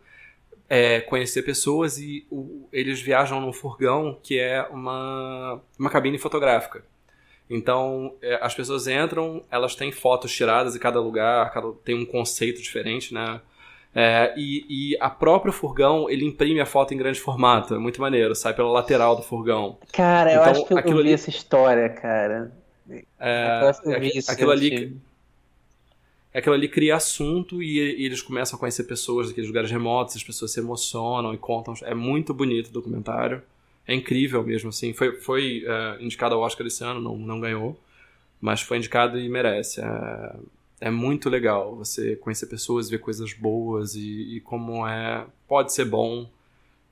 é, conhecer pessoas e o, eles viajam num furgão que é uma, uma cabine fotográfica. Então é, as pessoas entram, elas têm fotos tiradas em cada lugar, cada, tem um conceito diferente, né? É, e, e, a própria furgão, ele imprime a foto em grande formato. É muito maneiro, sai pela lateral do furgão. Cara, então, eu acho que eu, eu vi ali... essa história, cara. É, é aquilo ali. É aquilo ali cria assunto e, e, eles começam a conhecer pessoas daqueles lugares remotos, as pessoas se emocionam e contam. É muito bonito o documentário. É incrível mesmo, assim. Foi, foi uh, indicado ao Oscar esse ano, não, não ganhou. Mas foi indicado e merece. É, é muito legal você conhecer pessoas, ver coisas boas e, e como é. Pode ser bom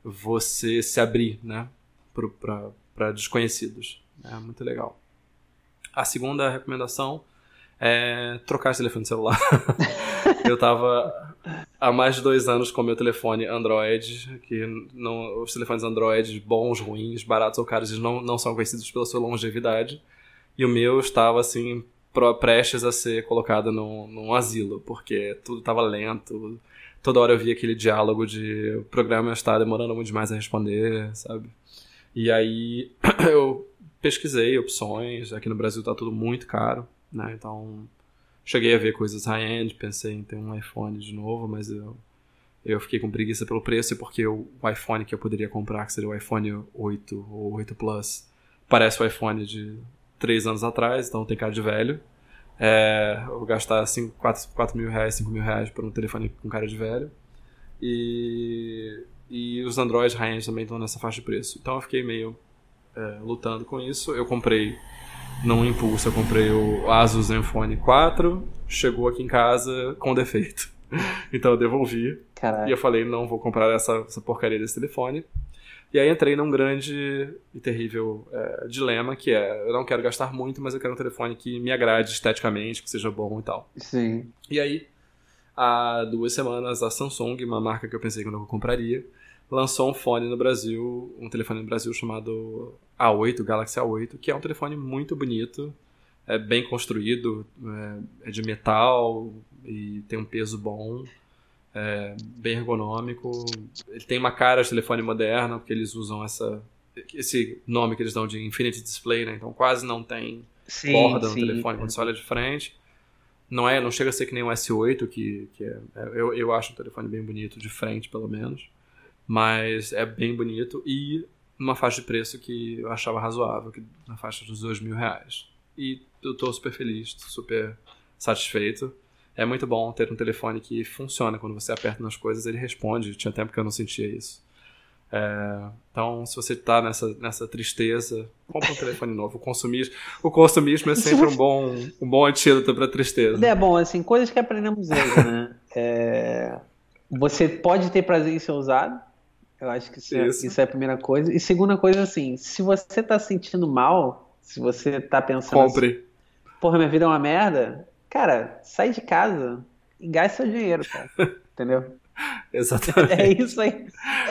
você se abrir, né? Para desconhecidos. É muito legal. A segunda recomendação é trocar esse telefone celular. eu tava há mais de dois anos com meu telefone Android, que não, os telefones Android, bons, ruins, baratos ou caros, eles não, não são conhecidos pela sua longevidade. E o meu estava assim, prestes a ser colocado num, num asilo, porque tudo estava lento. Toda hora eu via aquele diálogo de o programa está demorando muito demais a responder, sabe? E aí eu pesquisei opções. Aqui no Brasil tá tudo muito caro, né? Então cheguei a ver coisas high-end, pensei em ter um iPhone de novo, mas eu, eu fiquei com preguiça pelo preço e porque o, iPhone que eu poderia comprar, que seria o iPhone 8 ou 8 Plus, parece o iPhone de 3 anos atrás, então tem cara de velho. É, eu vou gastar 5, 4, 4 mil reais, 5 mil reais por um telefone com cara de velho. E, e os Android high-end também estão nessa faixa de preço. Então eu fiquei meio é, lutando com isso. Eu comprei num impulso, eu comprei o Asus Zenfone 4, chegou aqui em casa com defeito. então eu devolvi. Caraca. E eu falei, não vou comprar essa, essa porcaria desse telefone. E aí entrei num grande e terrível é, dilema, que é, eu não quero gastar muito, mas eu quero um telefone que me agrade esteticamente, que seja bom e tal. Sim. E aí, há duas semanas, a Samsung, uma marca que eu pensei que eu não compraria, lançou um fone no Brasil, um telefone no Brasil chamado A8, Galaxy A8, que é um telefone muito bonito, é bem construído, é, é de metal e tem um peso bom, é bem ergonômico. Ele tem uma cara de telefone moderno, porque eles usam essa esse nome que eles dão de Infinity Display, né? Então quase não tem sim, borda no sim, telefone quando você olha de frente. Não é, não chega a ser que nem o S8, que, que é, é eu, eu acho um telefone bem bonito de frente, pelo menos. Mas é bem bonito e numa faixa de preço que eu achava razoável, que na faixa dos dois mil reais. E eu tô super feliz, super satisfeito. É muito bom ter um telefone que funciona quando você aperta nas coisas, ele responde. Tinha tempo que eu não sentia isso. É, então, se você está nessa, nessa tristeza, compra um telefone novo. O consumismo, o consumismo é sempre um bom, um bom antídoto para tristeza. É bom, assim, coisas que aprendemos hoje, né? É, você pode ter prazer em ser usado. Eu acho que isso, é- Isso. isso é a primeira coisa. E segunda coisa, assim, se você tá se sentindo mal, se você tá pensando assim, Compre. porra, minha vida é uma merda, cara, sai de casa e gaste seu dinheiro, cara. Entendeu? Exatamente. É isso aí.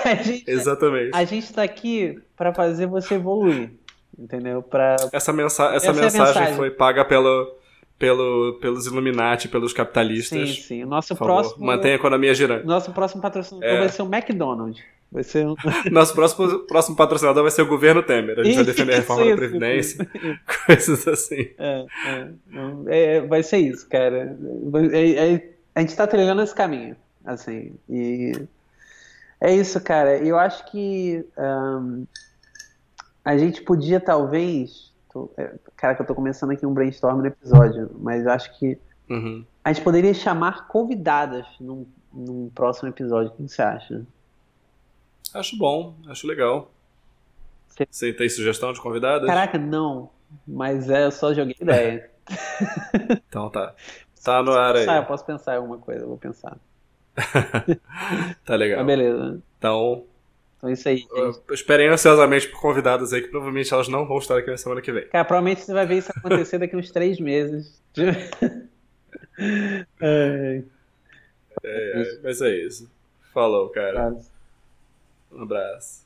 A gente, Exatamente. a gente tá aqui pra fazer você evoluir. Entendeu? Pra, Essa, mensa essa, Essa é mensagem, mensagem. foi paga pelo, pelo, pelos Illuminati, pelos capitalistas. sim, sim. O nosso próximo. mantenha a economia girando. Nosso próximo patrocinador É. vai ser o McDonald's. Vai ser um. Nosso próximo, próximo patrocinador vai ser o governo Temer. A gente vai defender a reforma da Isso, Previdência, isso. coisas assim. É, é, não, é, vai ser isso, cara. É- é- a gente tá trilhando esse caminho, assim, e é isso, cara. Eu acho que ahn, a gente podia talvez, tô- é, cara, que eu tô começando aqui um brainstorm no episódio, mas eu acho que Uhum. a gente poderia chamar convidadas num, num próximo episódio. O que você acha? Acho bom, acho legal. Você- Você tem sugestão de convidadas? Caraca, não, mas é, eu só joguei ideia. Então tá. Tá no ar aí. Eu posso pensar em alguma coisa, eu vou pensar. Tá legal. Mas beleza. Então, Então é isso aí, gente. esperem ansiosamente por convidadas aí, que provavelmente elas não vão estar aqui na semana que vem. Cara, provavelmente você vai ver isso acontecer daqui uns três meses. É, É, mas é isso. Falou, cara. cara. Um abraço.